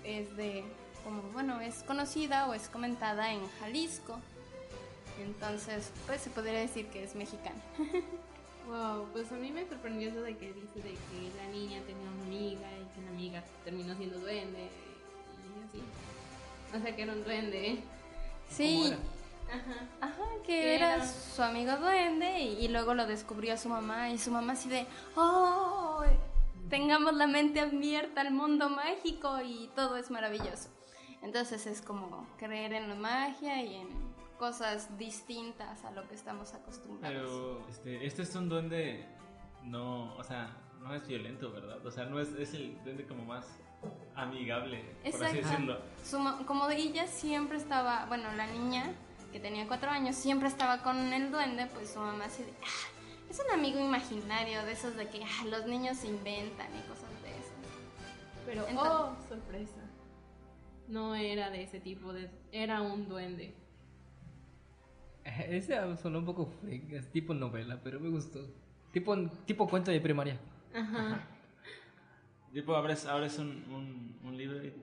es de, como bueno, es conocida o es comentada en Jalisco. Entonces, pues se podría decir que es mexicana. Wow, pues a mí me sorprendió eso de que dice de que la niña tenía una amiga y que la amiga terminó siendo duende y así. O sea que era un duende. ¿eh? Sí, Ajá. Ajá, que ¿Qué era, era? su amigo duende y, y luego lo descubrió su mamá y su mamá así de, ¡oh! Tengamos la mente abierta al mundo mágico y todo es maravilloso. Entonces es como creer en la magia y en cosas distintas a lo que estamos acostumbrados. Pero este, este es un duende, no, o sea, no es violento, ¿verdad? O sea, no es, es el duende como más amigable, por así Exacto. decirlo. Su como ella siempre estaba, bueno, la niña que tenía cuatro años siempre estaba con el duende, pues su mamá así de, "Ah, es un amigo imaginario de esos de que ah, los niños se inventan y cosas de esas. Pero, Entonces- oh, sorpresa. No era de ese tipo, de, era un duende. Ese sonó un poco freak, es tipo novela, pero me gustó. Tipo, tipo cuento de primaria. Ajá. Tipo, abres, abres un, un, un libro y,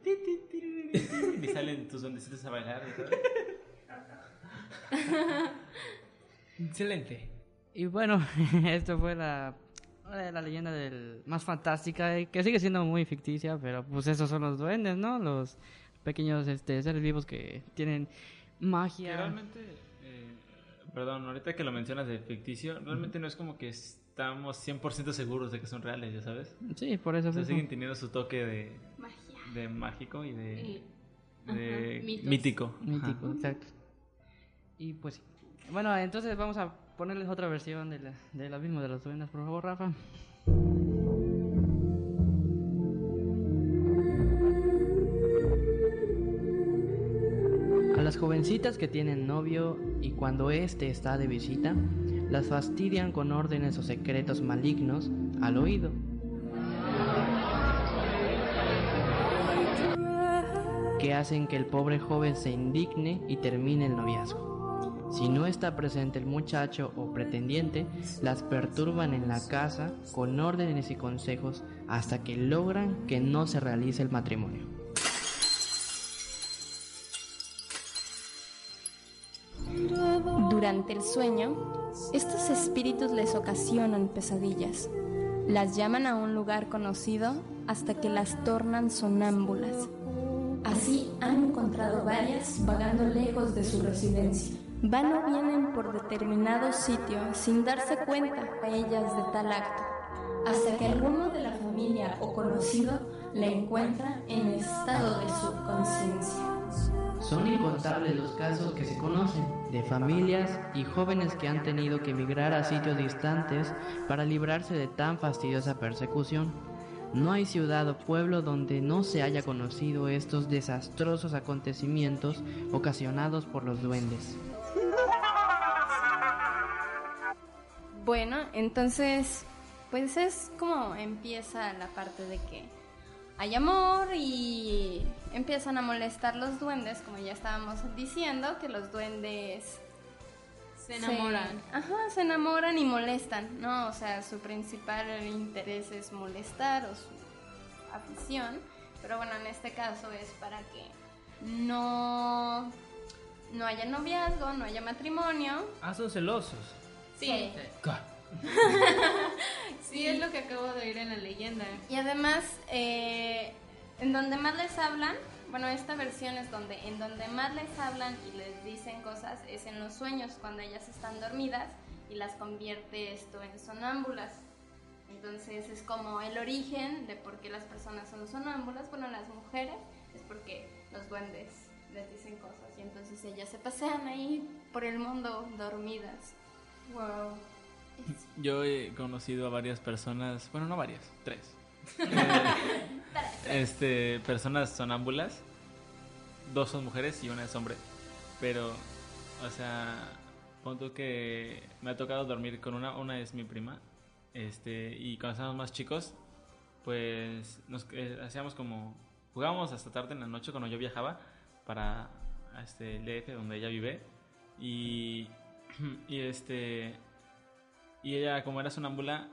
y salen tus duendecitos a bailar. y todo. Excelente. Y bueno, esto fue la, la leyenda del más fantástica, eh, que sigue siendo muy ficticia, pero pues esos son los duendes, ¿no? Los pequeños este, seres vivos que tienen Que magia. realmente, eh, perdón, ahorita que lo mencionas de ficticio, realmente no es como que estamos 100% seguros de que son reales, ya sabes. Sí, por eso O sea, siguen teniendo su toque de, Magia. de mágico y de, Y- de ajá, mitos. mítico. Mítico, Ajá. exacto. Y pues. Bueno, entonces vamos a ponerles otra versión de la, de la misma de los duendes, por favor, Rafa. A las jovencitas que tienen novio y cuando éste está de visita, las fastidian con órdenes o secretos malignos al oído. que hacen que el pobre joven se indigne y termine el noviazgo. Si no está presente el muchacho o pretendiente, las perturban en la casa con órdenes y consejos hasta que logran que no se realice el matrimonio. Durante el sueño, estos espíritus les ocasionan pesadillas. Las llaman a un lugar conocido hasta que las tornan sonámbulas. Así han encontrado varias vagando lejos de su residencia. Van o vienen por determinado sitio sin darse cuenta a ellas de tal acto, hasta que alguno de la familia o conocido la encuentra en estado de subconsciencia. Son incontables los casos que se conocen de familias y jóvenes que han tenido que emigrar a sitios distantes para librarse de tan fastidiosa persecución. No hay ciudad o pueblo donde no se haya conocido estos desastrosos acontecimientos ocasionados por los duendes. Bueno, entonces, pues es como empieza la parte de que hay amor y empiezan a molestar los duendes, como ya estábamos diciendo, que los duendes Se enamoran. ajá, se enamoran y molestan, ¿no? O sea, su principal interés es molestar o su afición, pero bueno, en este caso es para que no no haya noviazgo, no haya matrimonio. Ah, son celosos. Sí. Sí, es lo que acabo de oír en la leyenda. Y además, eh, en donde más les hablan, bueno, esta versión es donde en donde más les hablan y les dicen cosas es en los sueños, cuando ellas están dormidas y las convierte esto en sonámbulas. Entonces es como el origen de por qué las personas son sonámbulas, bueno, las mujeres es porque los duendes les dicen cosas y entonces ellas se pasean ahí por el mundo dormidas. Wow. Yo he conocido a varias personas, bueno, no varias, tres. Eh, este, personas sonámbulas. Dos son mujeres y una es hombre. Pero, o sea, punto que me ha tocado dormir con una, una es mi prima. Este, y cuando estábamos más chicos, pues nos eh, hacíamos como jugábamos hasta tarde en la noche cuando yo viajaba para este el DF donde ella vive y y este y ella como era sonámbula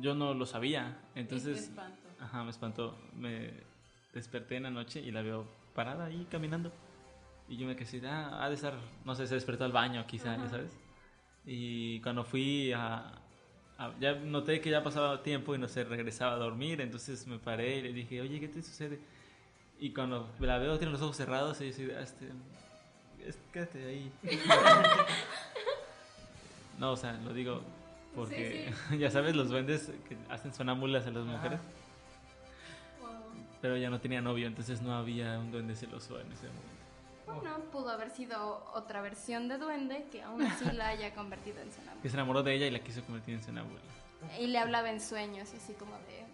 yo no lo sabía. Entonces espanto. ajá me espantó. Me desperté en la noche y la veo parada ahí caminando. Y yo me quedé ah, ha de estar no sé se despertó al baño quizá ya Ajá. sabes y cuando fui a, a- ya noté que ya pasaba tiempo y no se regresaba a dormir. Entonces me paré y le dije oye qué te sucede y cuando la veo tiene los ojos cerrados y yo soy, "Ah, este, es- quédate ahí no o sea lo digo porque ya sabes los duendes que hacen sonámbulas a las mujeres pero ella no tenía novio entonces no había un duende celoso en ese momento Bueno, pudo haber sido otra versión de duende que aún así la haya convertido en sonámbula. que se enamoró de ella y la quiso convertir en sonámbula Y le hablaba en sueños, y así como de.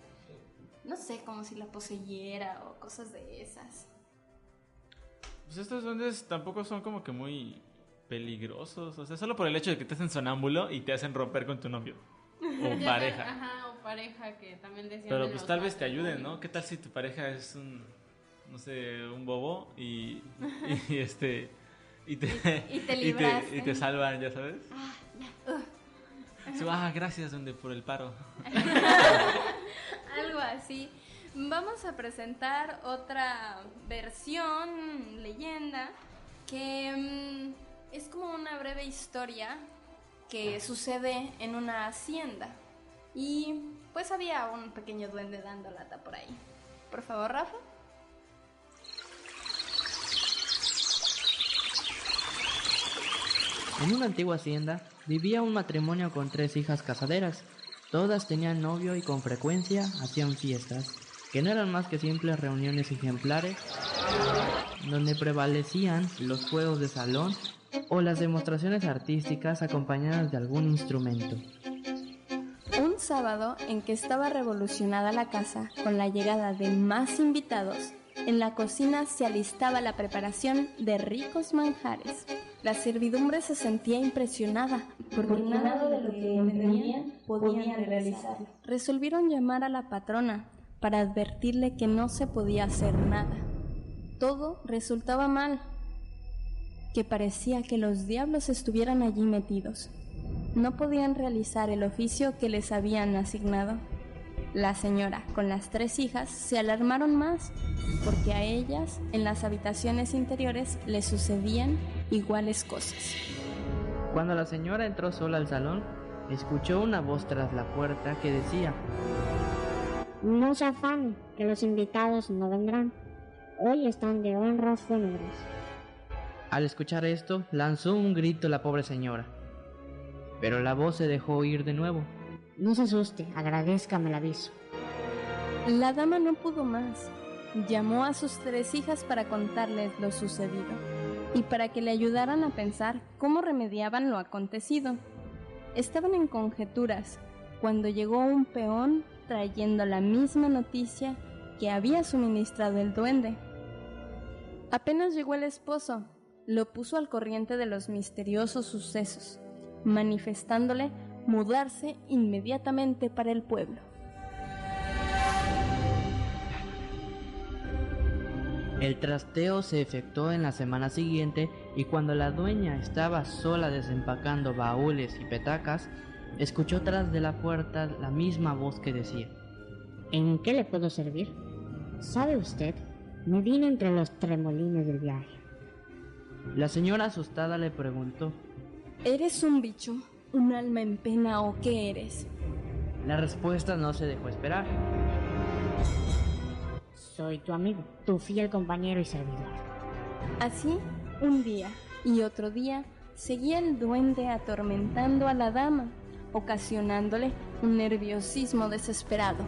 No sé, como si la poseyera o cosas de esas. Pues estos duendes tampoco son como que muy peligrosos. O sea, solo por el hecho de que te hacen sonámbulo y te hacen romper con tu novio. O pareja. Ajá, o pareja que también decían. Pero pues tal vez te ayuden, ¿no? ¿Qué tal si tu pareja es un, no sé, un bobo y, y, este... Y te, Y- y te y libraste. y te salvan, ya sabes. Ah, ya. Sí, ah, gracias, duende, por el paro. Algo así. Vamos a presentar otra versión, leyenda, que mm, es como una breve historia que sucede en una hacienda. Y pues había un pequeño duende dando lata por ahí. Por favor, Rafa. En una antigua hacienda vivía un matrimonio con tres hijas casaderas. Todas tenían novio y con frecuencia hacían fiestas, que no eran más que simples reuniones ejemplares, donde prevalecían los juegos de salón o las demostraciones artísticas acompañadas de algún instrumento. Un sábado en que estaba revolucionada la casa con la llegada de más invitados, en la cocina se alistaba la preparación de ricos manjares. La servidumbre se sentía impresionada porque nada de lo que emprendían podían realizar. Resolvieron llamar a la patrona para advertirle que no se podía hacer nada. Todo resultaba mal, que parecía que los diablos estuvieran allí metidos. No podían realizar el oficio que les habían asignado. La señora con las tres hijas se alarmaron más porque a ellas en las habitaciones interiores les sucedían iguales cosas. Cuando la señora entró sola al salón, escuchó una voz tras la puerta que decía, No se afane, que los invitados no vendrán. Hoy están de honras fúnebres. Al escuchar esto, lanzó un grito la pobre señora. Pero la voz se dejó oír de nuevo. No se asuste, agradezcame el aviso. La dama no pudo más. llamó a sus tres hijas para contarles lo sucedido y para que le ayudaran a pensar cómo remediaban lo acontecido. Estaban en conjeturas cuando llegó un peón trayendo la misma noticia que había suministrado el duende. Apenas llegó el esposo, lo puso al corriente de los misteriosos sucesos, manifestándole mudarse inmediatamente para el pueblo. El trasteo se efectuó en la semana siguiente y cuando la dueña estaba sola desempacando baúles y petacas, escuchó tras de la puerta la misma voz que decía, ¿En qué le puedo servir? ¿Sabe usted? Me vine entre los tremolines del viaje. La señora asustada le preguntó, ¿Eres un bicho? ¿Un alma en pena o qué eres? La respuesta no se dejó esperar. Soy tu amigo, tu fiel compañero y servidor. Así, un día y otro día, seguía el duende atormentando a la dama, ocasionándole un nerviosismo desesperado.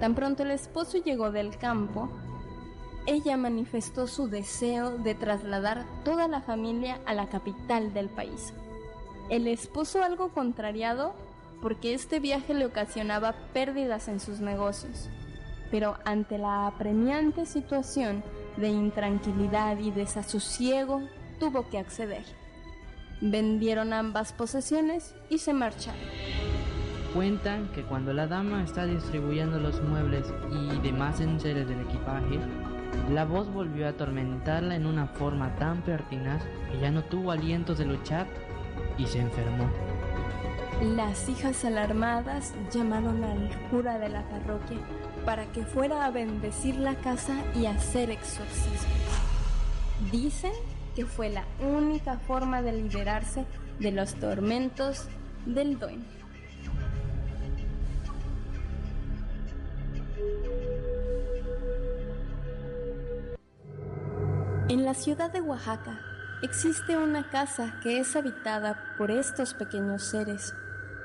Tan pronto el esposo llegó del campo, ella manifestó su deseo de trasladar toda la familia a la capital del país. El esposo algo contrariado porque este viaje le ocasionaba pérdidas en sus negocios, pero ante la apremiante situación de intranquilidad y desasosiego tuvo que acceder. Vendieron ambas posesiones y se marcharon. Cuentan que cuando la dama está distribuyendo los muebles y demás enseres del equipaje, la voz volvió a atormentarla en una forma tan pertinaz que ya no tuvo alientos de luchar y se enfermó. Las hijas alarmadas llamaron al cura de la parroquia para que fuera a bendecir la casa y hacer exorcismos. Dicen que fue la única forma de liberarse de los tormentos del duende. En la ciudad de Oaxaca existe una casa que es habitada por estos pequeños seres.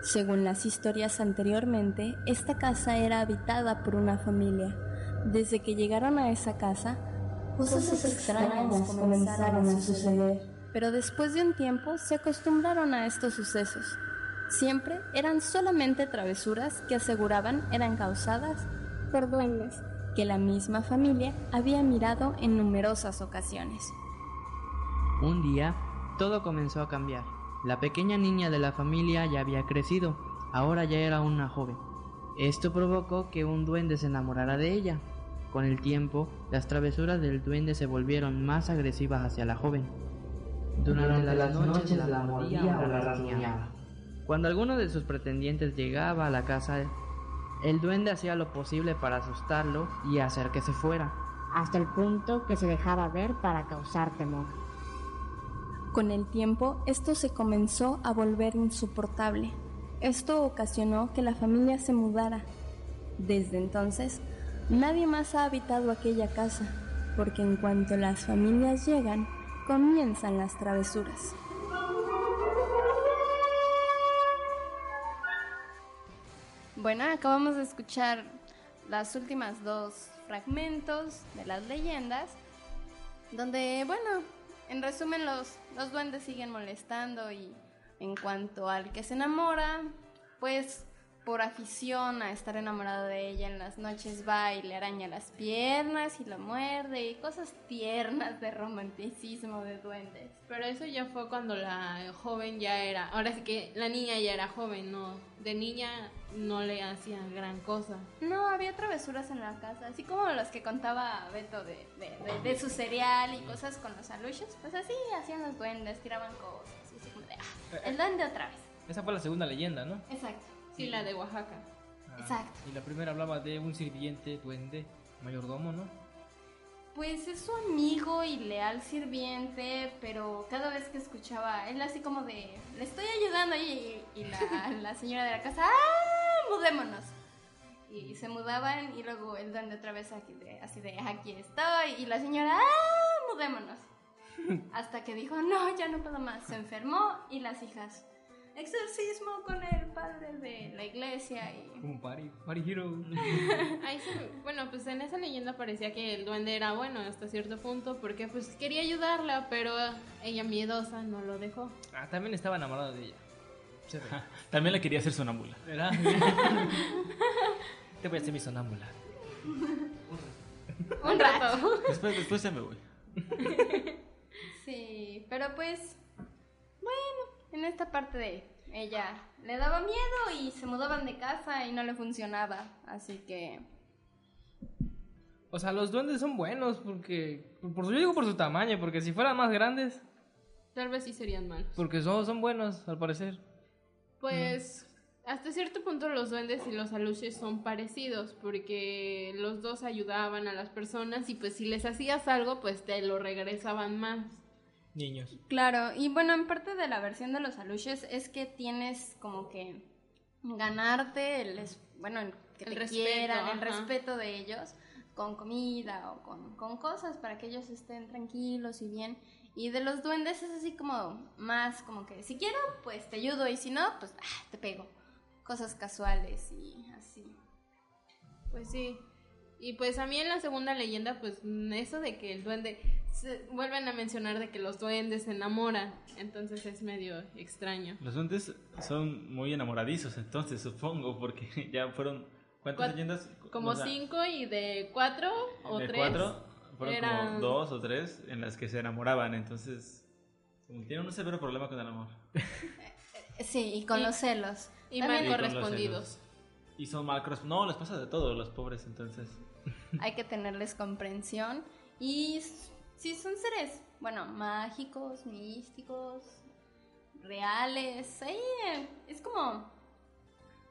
Según las historias anteriormente, esta casa era habitada por una familia. Desde que llegaron a esa casa, cosas extrañas comenzaron a suceder. Pero después de un tiempo se acostumbraron a estos sucesos. Siempre eran solamente travesuras que aseguraban eran causadas por duendes que la misma familia había mirado en numerosas ocasiones. Un día, todo comenzó a cambiar. La pequeña niña de la familia ya había crecido, ahora ya era una joven. Esto provocó que un duende se enamorara de ella. Con el tiempo, las travesuras del duende se volvieron más agresivas hacia la joven. Durante, las, noches, la mordía o la rasguñaba. Cuando alguno de sus pretendientes llegaba a la casa, el duende hacía lo posible para asustarlo y hacer que se fuera. Hasta el punto que se dejaba ver para causar temor. Con el tiempo, esto se comenzó a volver insoportable. Esto ocasionó que la familia se mudara. Desde entonces, nadie más ha habitado aquella casa, porque en cuanto las familias llegan, comienzan las travesuras. Bueno, acabamos de escuchar las últimas dos fragmentos de las leyendas, donde, bueno, en resumen los, los duendes siguen molestando y en cuanto al que se enamora, pues por afición a estar enamorado de ella en las noches va y le araña las piernas y lo muerde y cosas tiernas de romanticismo de duendes. Pero eso ya fue cuando la joven ya era, ahora sí que la niña ya era joven, no, de niña no le hacían gran cosa. No, había travesuras en la casa, así como los que contaba Beto de, de, de- de su cereal y cosas con los aluches, pues así hacían los duendes, tiraban cosas, y así como de, ah, el duende otra vez. Esa fue la segunda leyenda, ¿no? Exacto. Sí, la de Oaxaca. Ah, Exacto. Y la primera hablaba de un sirviente, duende, mayordomo, ¿no? Pues es su amigo y leal sirviente, pero cada vez que escuchaba, él así como de, le estoy ayudando y, y la, la señora de la casa, ¡ah! Mudémonos. Y se mudaban y luego el duende otra vez aquí de, así de, aquí estoy. Y la señora, ¡ah! Mudémonos. Hasta que dijo, no, ya no puedo más. Se enfermó y las hijas exorcismo con el padre de la iglesia y Un party, party hero. Ahí se- bueno, pues en esa leyenda parecía que el duende era bueno hasta cierto punto porque pues quería ayudarla, pero ella miedosa no lo dejó. Ah, también estaba enamorado de ella. Se. También le quería hacer sonámbula. ¿Verdad? Te voy a hacer mi sonámbula. un rato. Después, después ya me voy. Sí, pero pues, bueno, en esta parte de ella le daba miedo y se mudaban de casa y no le funcionaba, así que O sea, los duendes son buenos porque. Por, yo digo por su tamaño, porque si fueran más grandes. Tal vez sí serían malos. Porque son, son buenos, al parecer. Pues hasta cierto punto los duendes y los aluches son parecidos porque los dos ayudaban a las personas y pues si les hacías algo pues te lo regresaban más. Niños. Claro, y bueno, en parte de la versión de los aluches es que tienes como que ganarte el, es- bueno, el que El te respeto, quieran, el respeto de ellos con comida o con, con cosas para que ellos estén tranquilos y bien. Y de los duendes es así como más como que si quiero, pues te ayudo y si no, pues ah, te pego. Cosas casuales y así. Pues sí. Y pues a mí en la segunda leyenda, pues mm, eso de que el duende, se- vuelven a mencionar de que los duendes se enamoran, entonces es medio extraño. Los duendes son muy enamoradizos, entonces supongo, porque ya fueron. ¿Cuántas leyendas? Como O sea, cinco y de cuatro o de tres. cuatro, fueron eran- como dos o tres en las que se enamoraban, entonces. como Tienen un severo problema con el amor. Sí, y con Y- los celos. y También los correspondidos. Y son mal corresp- No, les pasa de todo, los pobres, entonces. hay que tenerles comprensión. Y s- sí, son seres, bueno, mágicos, místicos, reales. Ahí eh, es como.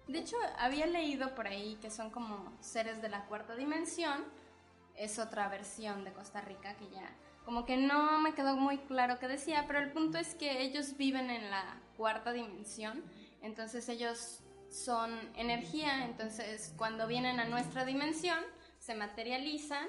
De hecho, había leído por ahí que son como seres de la cuarta dimensión. Es otra versión de Costa Rica que ya. Como que no me quedó muy claro qué decía, pero el punto es que ellos viven en la cuarta dimensión. Entonces ellos son energía, entonces cuando vienen a nuestra dimensión se materializan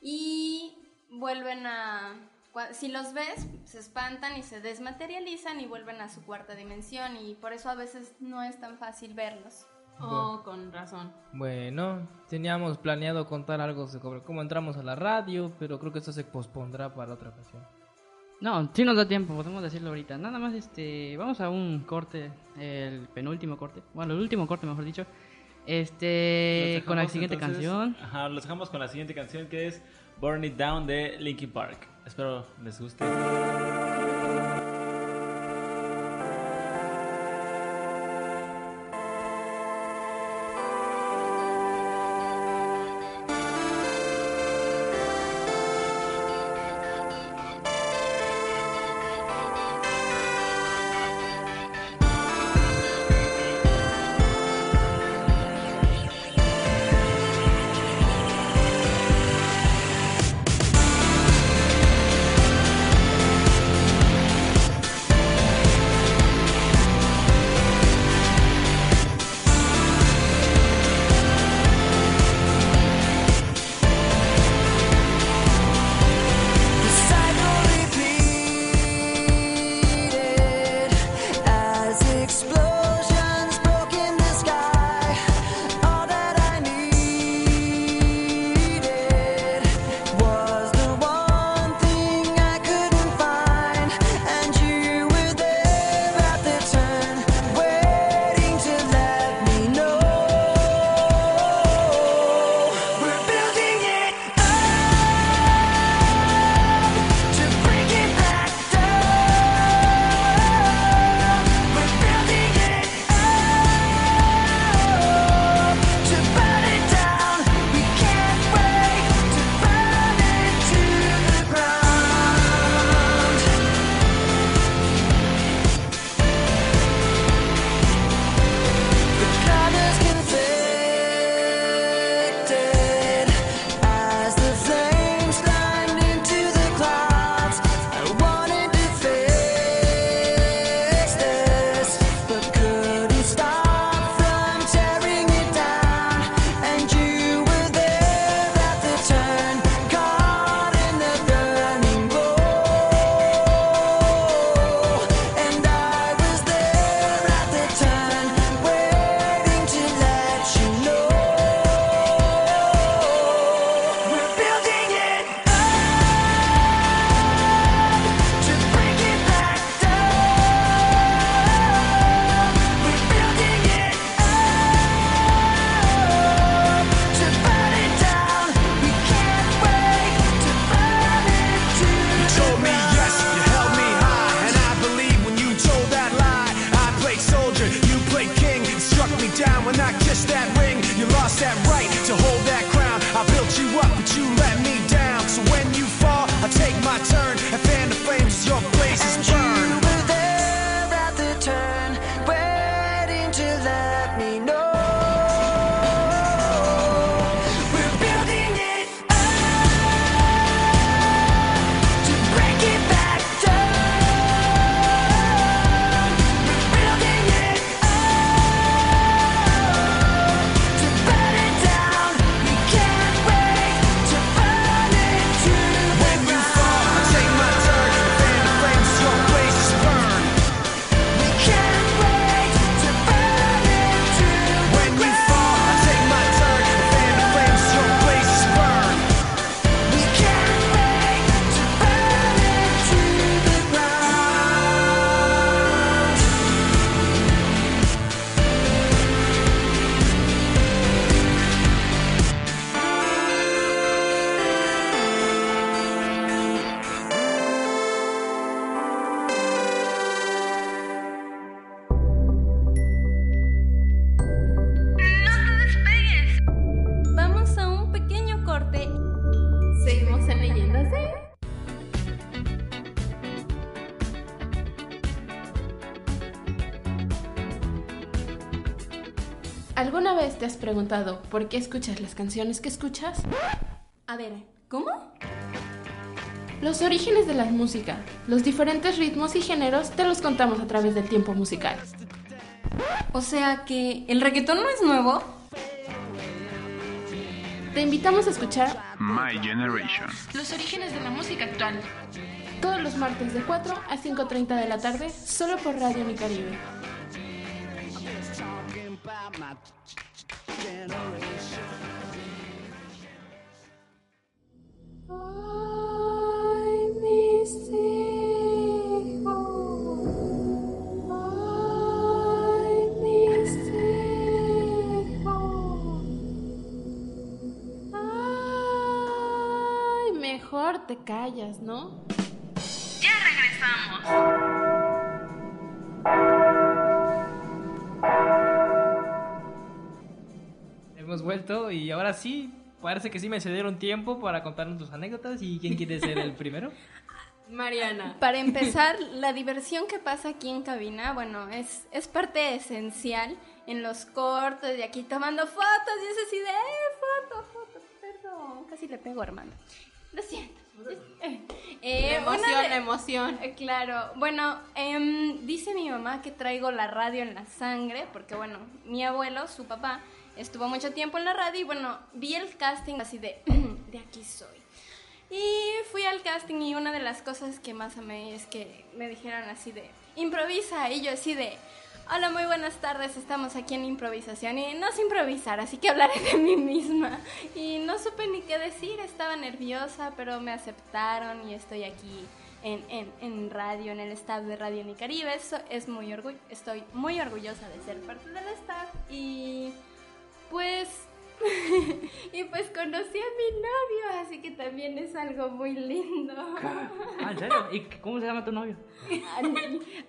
y vuelven a... Si los ves, se espantan y se desmaterializan y vuelven a su cuarta dimensión y por eso a veces no es tan fácil verlos. Oh, con razón. Bueno, teníamos planeado contar algo sobre cómo entramos a la radio, pero creo que esto se pospondrá para otra ocasión. No, sí nos da tiempo, podemos decirlo ahorita. Nada más, este, vamos a un corte, el penúltimo corte, bueno, el último corte, mejor dicho. Este, dejamos, con la siguiente entonces- canción. Ajá, los dejamos con la siguiente canción que es Burn It Down de Linkin Park. Espero les guste. Preguntado por qué escuchas las canciones que escuchas? A ver, ¿cómo? Los orígenes de la música, los diferentes ritmos y géneros te los contamos a través del tiempo musical. O sea que el reggaetón no es nuevo. Te invitamos a escuchar My Generation. los orígenes de la música actual. Todos los martes de 4 a 5.30 de la tarde, solo por Radio Mi Caribe. Te callas, ¿no? Ya regresamos. Y ahora sí, parece que sí me cedieron tiempo para contarnos tus anécdotas. ¿Y quién quiere ser el primero? Mariana. Para empezar, la diversión que pasa aquí en cabina, bueno, es, es parte esencial en los cortes de aquí tomando fotos y es así de, eh, foto, foto, perdón, casi le pego a Armando. Lo siento. Eh, emoción, de- la emoción. Eh, Claro, bueno, em, dice mi mamá que traigo la radio en la sangre, porque bueno, mi abuelo, su papá, estuvo mucho tiempo en la radio y bueno, vi el casting así de, de aquí soy. Y fui al casting y una de las cosas que más amé es que me dijeron así de, improvisa, y yo así de, hola, muy buenas tardes, estamos aquí en improvisación y no sé improvisar, así que hablaré de mí misma. Y no supe ni qué decir, estaba nerviosa, pero me aceptaron y estoy aquí en, en, en radio, en el staff de Radio Nicaribe. Eso es muy orgu- estoy muy orgullosa de ser parte del staff y pues y pues conocí a mi novio, así que también es algo muy lindo. Ah, ¿en serio? ¿Y cómo se llama tu novio?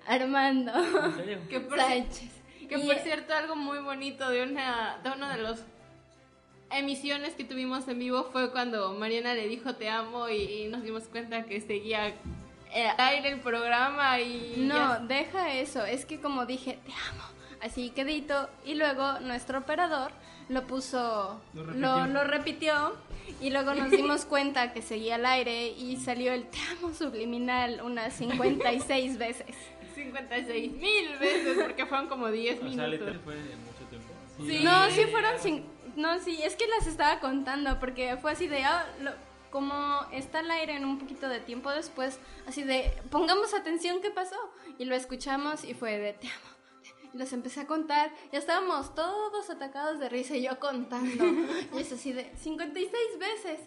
Armando ¿En serio? Que por, Sánchez. que Y- por cierto, algo muy bonito de una de uno de los emisiones que tuvimos en vivo fue cuando Mariana le dijo te amo y, y nos dimos cuenta que seguía eh, al aire el programa y No, ya- deja eso. Es que como dije, te amo. Así quedito. Y luego nuestro operador lo puso, Lo lo, repitió. lo repitió. Y luego nos dimos cuenta que seguía al aire y salió el te amo subliminal unas 56 veces. 56 mil veces porque fueron como 10 O sea, minutos. fue mucho tiempo. Sí. No, sí fueron cin- No, sí, es que las estaba contando porque fue así de... ah, lo- como está al aire en un poquito de tiempo después, así de, pongamos atención qué pasó. Y lo escuchamos y fue de, te amo. Y los empecé a contar. Ya estábamos todos atacados de risa y yo contando. Y es así de, 56 veces.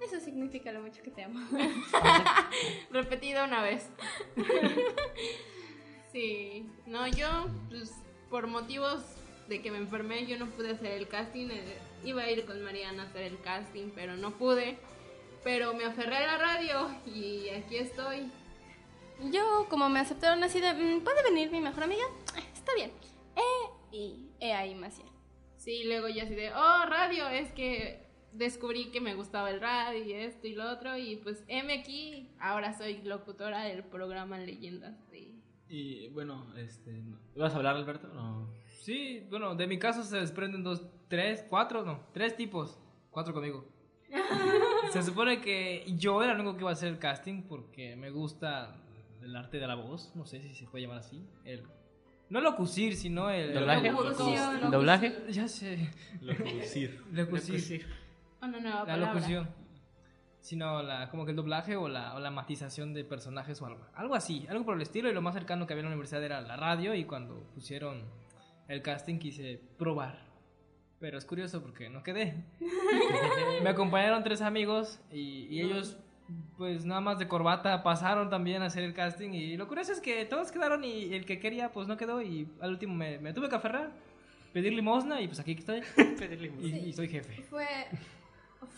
Eso significa lo mucho que te amo. Repetido una vez. sí, no, yo, pues, por motivos de que me enfermé, yo no pude hacer el casting. eh, Iba a ir con Mariana a hacer el casting, pero no pude. Pero me aferré a la radio y aquí estoy. Yo, como me aceptaron así de, "Mm, ¿puede venir mi mejor amiga? "Ah, Está bien. Eh, y he ahí Maciel. Sí, luego ya así de, oh, radio, es que descubrí que me gustaba el radio y esto y lo otro, y pues M aquí, ahora soy locutora del programa Leyendas de... Y bueno, este, ¿vas a hablar, Alberto? No. Sí, bueno, de mi caso se desprenden dos, tres, cuatro, no, tres tipos. Cuatro conmigo. se supone que yo era el único que iba a hacer el casting porque me gusta el arte de la voz, no sé si se puede llamar así. El, no locucir, sino el... ¿Doblaje? Locución. ¿Doblaje? Ya sé. Locucir. Locucir. Una nueva La palabra. locución. Sino la, como que el doblaje o la, o la matización de personajes o algo. Algo así, algo por el estilo. Y lo más cercano que había en la universidad era la radio. Y cuando pusieron el casting quise probar. Pero es curioso porque no quedé. Me acompañaron tres amigos y, y ellos, pues nada más de corbata, pasaron también a hacer el casting. Y lo curioso es que todos quedaron y el que quería, pues no quedó. Y al último me, me tuve que aferrar, pedir limosna y pues aquí estoy. Y, y soy jefe. Fue,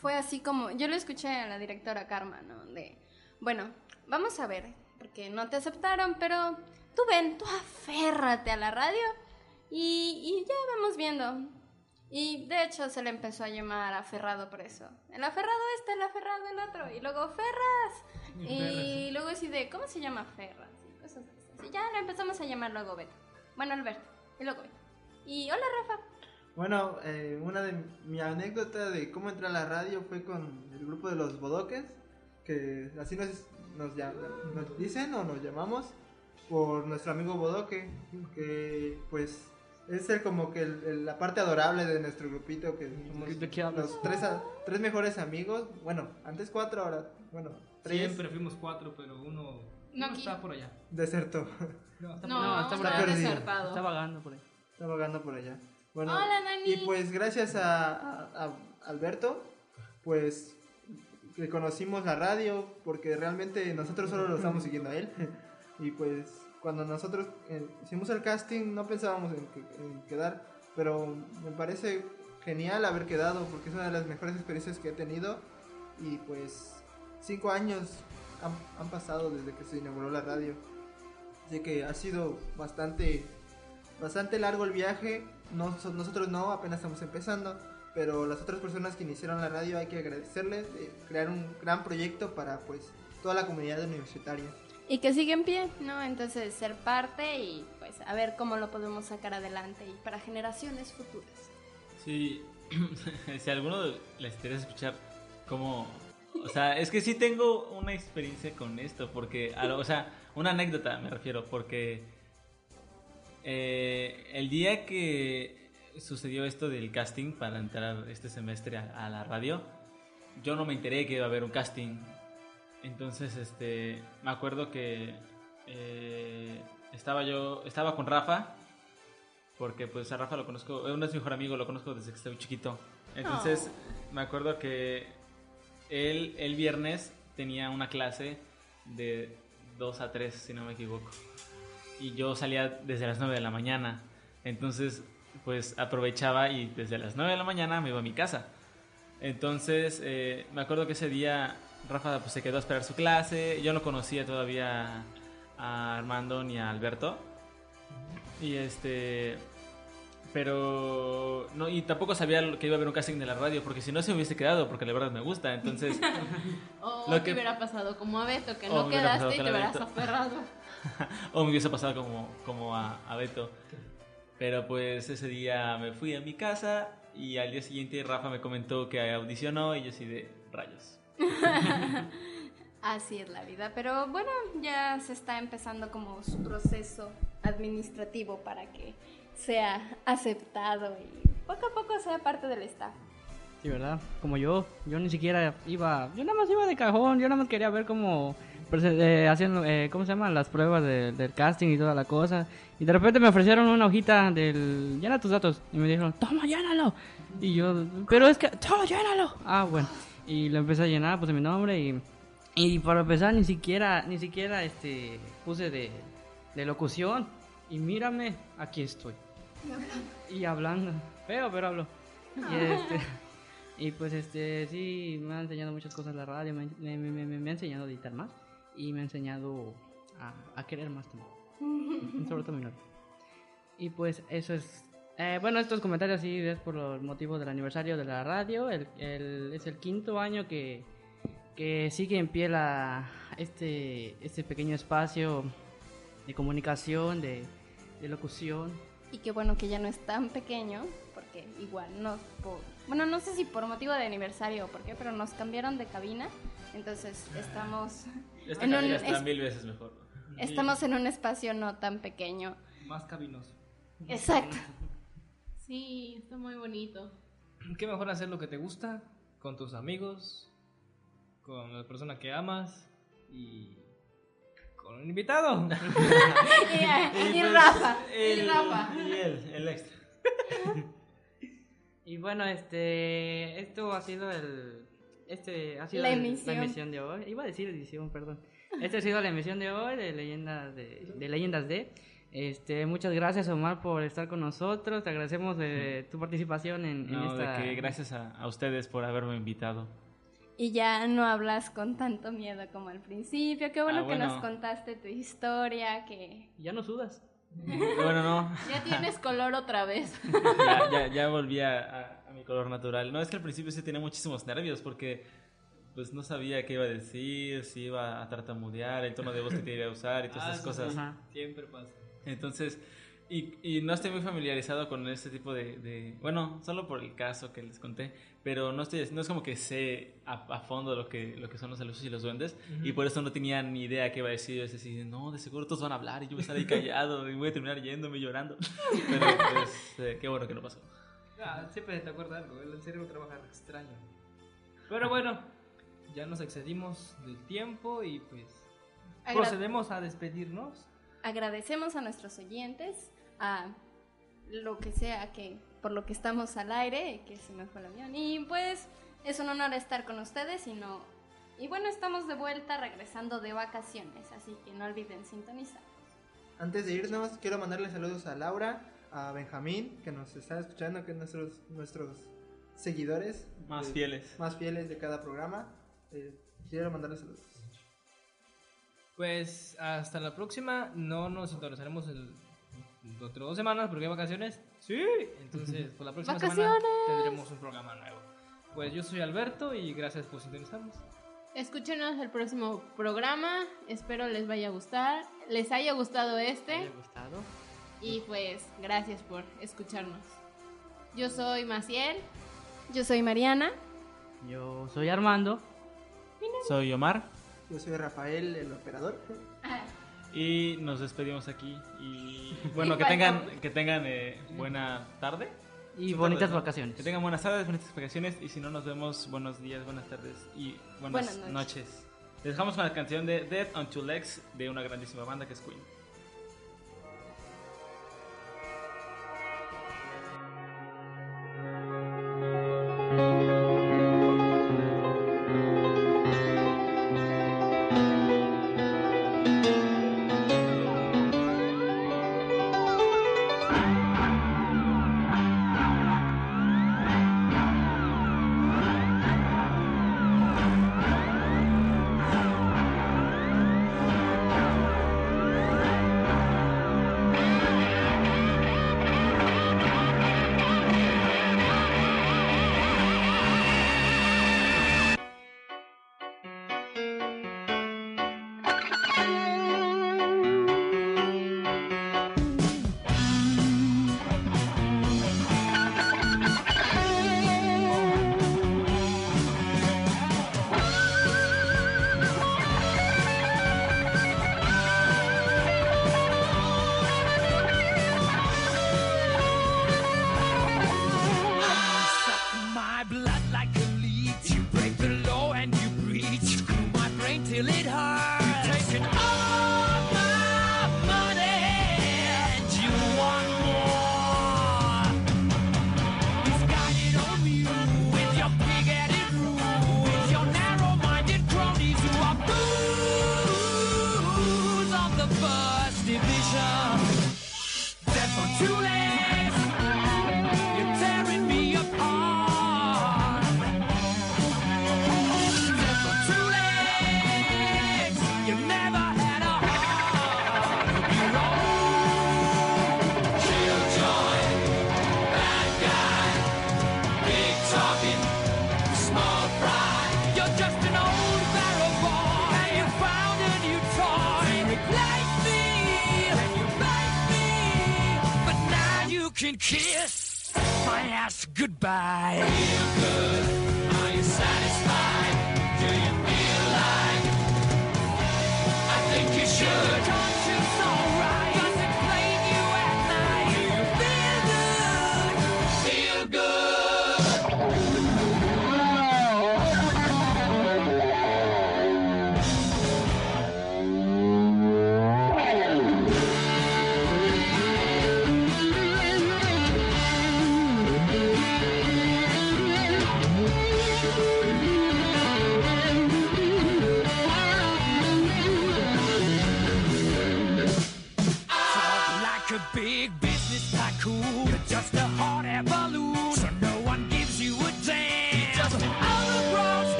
fue así como, yo lo escuché a la directora Karma, ¿no? De, bueno, vamos a ver, porque no te aceptaron, pero tú ven, tú aférrate a la radio y, y ya vamos viendo. Y de hecho se le empezó a llamar aferrado por eso. El aferrado este, el aferrado el otro. Y luego Ferras. Y luego así de, ¿cómo se llama Ferras? Y cosas así. Y ya lo empezamos a llamar luego Beto. Bueno, Alberto. Y luego Beto. Y hola Rafa. Bueno, eh, una de mi anécdota de cómo entré a la radio fue con el grupo de los bodoques, que así nos, nos, nos dicen o nos llamamos por nuestro amigo bodoque, que pues es el, como que el- el- la parte adorable de nuestro grupito, que somos ¿De qué los tres, a- tres mejores amigos, bueno, antes cuatro, ahora, bueno, tres, Siempre fuimos cuatro, pero uno, No uno está por allá. desertó, No, está No, por allá. está está, está perdido. desertado. Está vagando por ahí. está vagando por allá. Bueno, Hola, Nani. Y pues gracias a, a- a Alberto, pues que conocimos la radio, porque realmente nosotros solo lo estamos siguiendo a él. Y pues cuando nosotros eh, hicimos el casting no pensábamos en, que- en quedar, pero me parece genial haber quedado, porque es una de las mejores experiencias que he tenido. Y pues cinco años han, han pasado desde que se inauguró la radio. Así que ha sido bastante bastante largo el viaje. No, so- nosotros no, apenas estamos empezando. Pero las otras personas que iniciaron la radio hay que agradecerles, de crear un gran proyecto para pues toda la comunidad universitaria. Y que sigue en pie, ¿no? Entonces ser parte y pues a ver cómo lo podemos sacar adelante y para generaciones futuras. Sí, si alguno les interesa escuchar cómo... O sea, es que sí tengo una experiencia con esto, porque, a lo- o sea, una anécdota me refiero, porque eh, el día que sucedió esto del casting para entrar este semestre a, a la radio, yo no me enteré que iba a haber un casting. Entonces, este, me acuerdo que eh, estaba yo, estaba con Rafa, porque pues a Rafa lo conozco, uno es mi mejor amigo, lo conozco desde que estoy chiquito. Entonces, me acuerdo que él el viernes tenía una clase de 2 a 3, si no me equivoco. Y yo salía desde las 9 de la mañana. Entonces, pues aprovechaba y desde las 9 de la mañana me iba a mi casa. Entonces, eh, me acuerdo que ese día Rafa pues, se quedó a esperar su clase. Yo no conocía todavía a Armando ni a Alberto. Y este. Pero. No, y tampoco sabía que iba a haber un casting de la radio, porque si no se me hubiese quedado, porque la verdad me gusta. Entonces. O Lo que- hubiera pasado como a Beto, que no quedaste y te hubieras aferrado. o me hubiese pasado como, como a, a Beto. Pero pues ese día me fui a mi casa y al día siguiente Rafa me comentó que audicionó y yo así de rayos. Así es la vida, pero bueno, ya se está empezando como su proceso administrativo para que sea aceptado y poco a poco sea parte del staff. Sí, ¿verdad? Como yo, yo ni siquiera iba, yo nada más iba de cajón, yo nada más quería ver cómo eh, hacían, eh, ¿cómo se llaman? Las pruebas de- del casting y toda la cosa. Y de repente me ofrecieron una hojita del, llena tus datos. Y me dijeron, toma, llénalo. Y yo, pero es que, toma, llénalo. Ah, bueno. Y lo empecé a llenar, puse mi nombre y, y para empezar ni siquiera, ni siquiera, este, puse de, de locución. Y mírame, aquí estoy. Y hablando, feo, pero hablo. Y este... Y pues este, sí, me ha enseñado muchas cosas la radio, me, me, me- me- ha enseñado a editar más y me ha enseñado a, a querer más también, sobre todo mi novia. Y pues eso es Eh, bueno, estos comentarios sí es por el motivo del aniversario de la radio. El, el- es el quinto año que, que sigue en pie la, este, este pequeño espacio de comunicación, de, de locución. Y qué bueno que ya no es tan pequeño, porque igual no por, bueno, no sé si por motivo de aniversario o por qué, pero nos cambiaron de cabina, entonces estamos Esta en un cabina está es- mil veces mejor. estamos en un espacio no tan pequeño. Más cabinoso. Exacto. Sí, está muy bonito. ¿Qué mejor hacer lo que te gusta? Con tus amigos, con la persona que amas y con un invitado. y Rafa, y el- Rafa. Y él, el extra. Y bueno, este, esto ha sido el, este ha sido La el- emisión. emisión de hoy. Iba a decir edición, perdón. Esta ha sido la emisión de hoy de leyendas de, de leyendas de. Este, muchas gracias Omar por estar con nosotros. Te agradecemos eh, tu participación en, esta. de que gracias a, a ustedes por haberme invitado. Y ya no hablas con tanto miedo como al principio. Qué bueno Ah, que nos contaste tu historia, que Ya no sudas. Bueno, no. Ya tienes color otra vez. ya, ya, ya volví a, a- a mi color natural. No, es que al principio sí tenía muchísimos nervios porque pues no sabía qué iba a decir, si iba a tartamudear, el tono de voz que te iba a usar y todas Ah, esas sí, cosas. Siempre pasa. Entonces, y, y no estoy muy familiarizado con este tipo de, de- Bueno, solo por el caso que les conté, pero no estoy no es como que sé a, a fondo lo que, lo que son los alusos y los duendes, Ujú. y por eso no tenía ni idea qué iba a decir. Es decir, no, de seguro todos van a hablar y yo voy a estar ahí callado y voy a terminar yéndome llorando. Pero pues, eh, qué bueno que no pasó. Ah, siempre te acuerdas algo, el cerebro trabaja extraño. Pero bueno, ya nos excedimos del tiempo y pues Agra- procedemos a despedirnos. Agradecemos a nuestros oyentes, a lo que sea que por lo que estamos al aire, que se me fue el avión. Y pues es un honor estar con ustedes y no y bueno, estamos de vuelta regresando de vacaciones, así que no olviden sintonizar. Antes de irnos, quiero mandarle saludos a Laura, a Benjamín, que nos está escuchando, que es nuestros, nuestros seguidores. Más de- fieles. Más fieles de cada programa. Eh, quiero mandarle saludos. Pues hasta la próxima, no nos sintonizaremos el dentro de dos semanas porque hay vacaciones. Sí, entonces por la próxima semana ¡Vacaciones! tendremos un programa nuevo. Pues yo soy Alberto y gracias por sintonizarnos. Escúchenos el próximo programa. Espero les vaya a gustar. Les haya gustado este. gustado? Y pues, gracias por escucharnos. Yo soy Maciel. Yo soy Mariana. Yo soy Armando. Soy Omar Yo soy Rafael, el operador. y nos despedimos aquí. Y bueno, que tengan, que tengan eh, buena tarde. Y bonitas vacaciones. Que tengan buenas tardes, bonitas vacaciones. Y si no nos vemos, buenos días, buenas tardes y buenas, Buenas noches. noches. Les dejamos con la canción de Death on Two Legs de una grandísima banda que es Queen.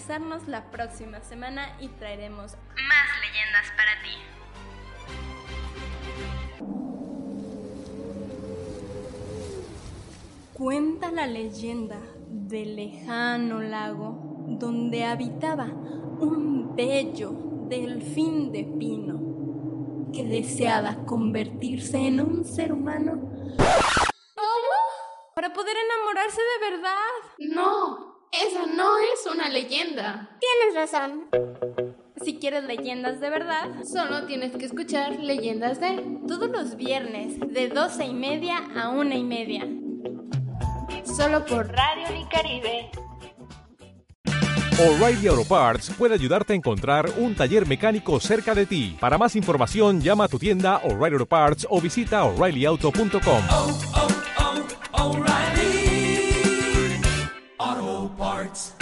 Sintonizarnos la próxima semana y traeremos Más leyendas para ti. Cuenta la leyenda del lejano lago donde habitaba un bello delfín de pino que deseaba convertirse en un ser humano para poder enamorarse de verdad. No, esa no es una leyenda. Tienes razón. Si quieres leyendas de verdad, Solo tienes que escuchar leyendas de todos los viernes de 12 y media a una y media. solo por Radio Nicaribe. O'Reilly Auto Parts puede ayudarte a encontrar un taller mecánico cerca de ti. Para más información, llama a tu tienda O'Reilly Auto Parts o visita oreillyauto.com. parts.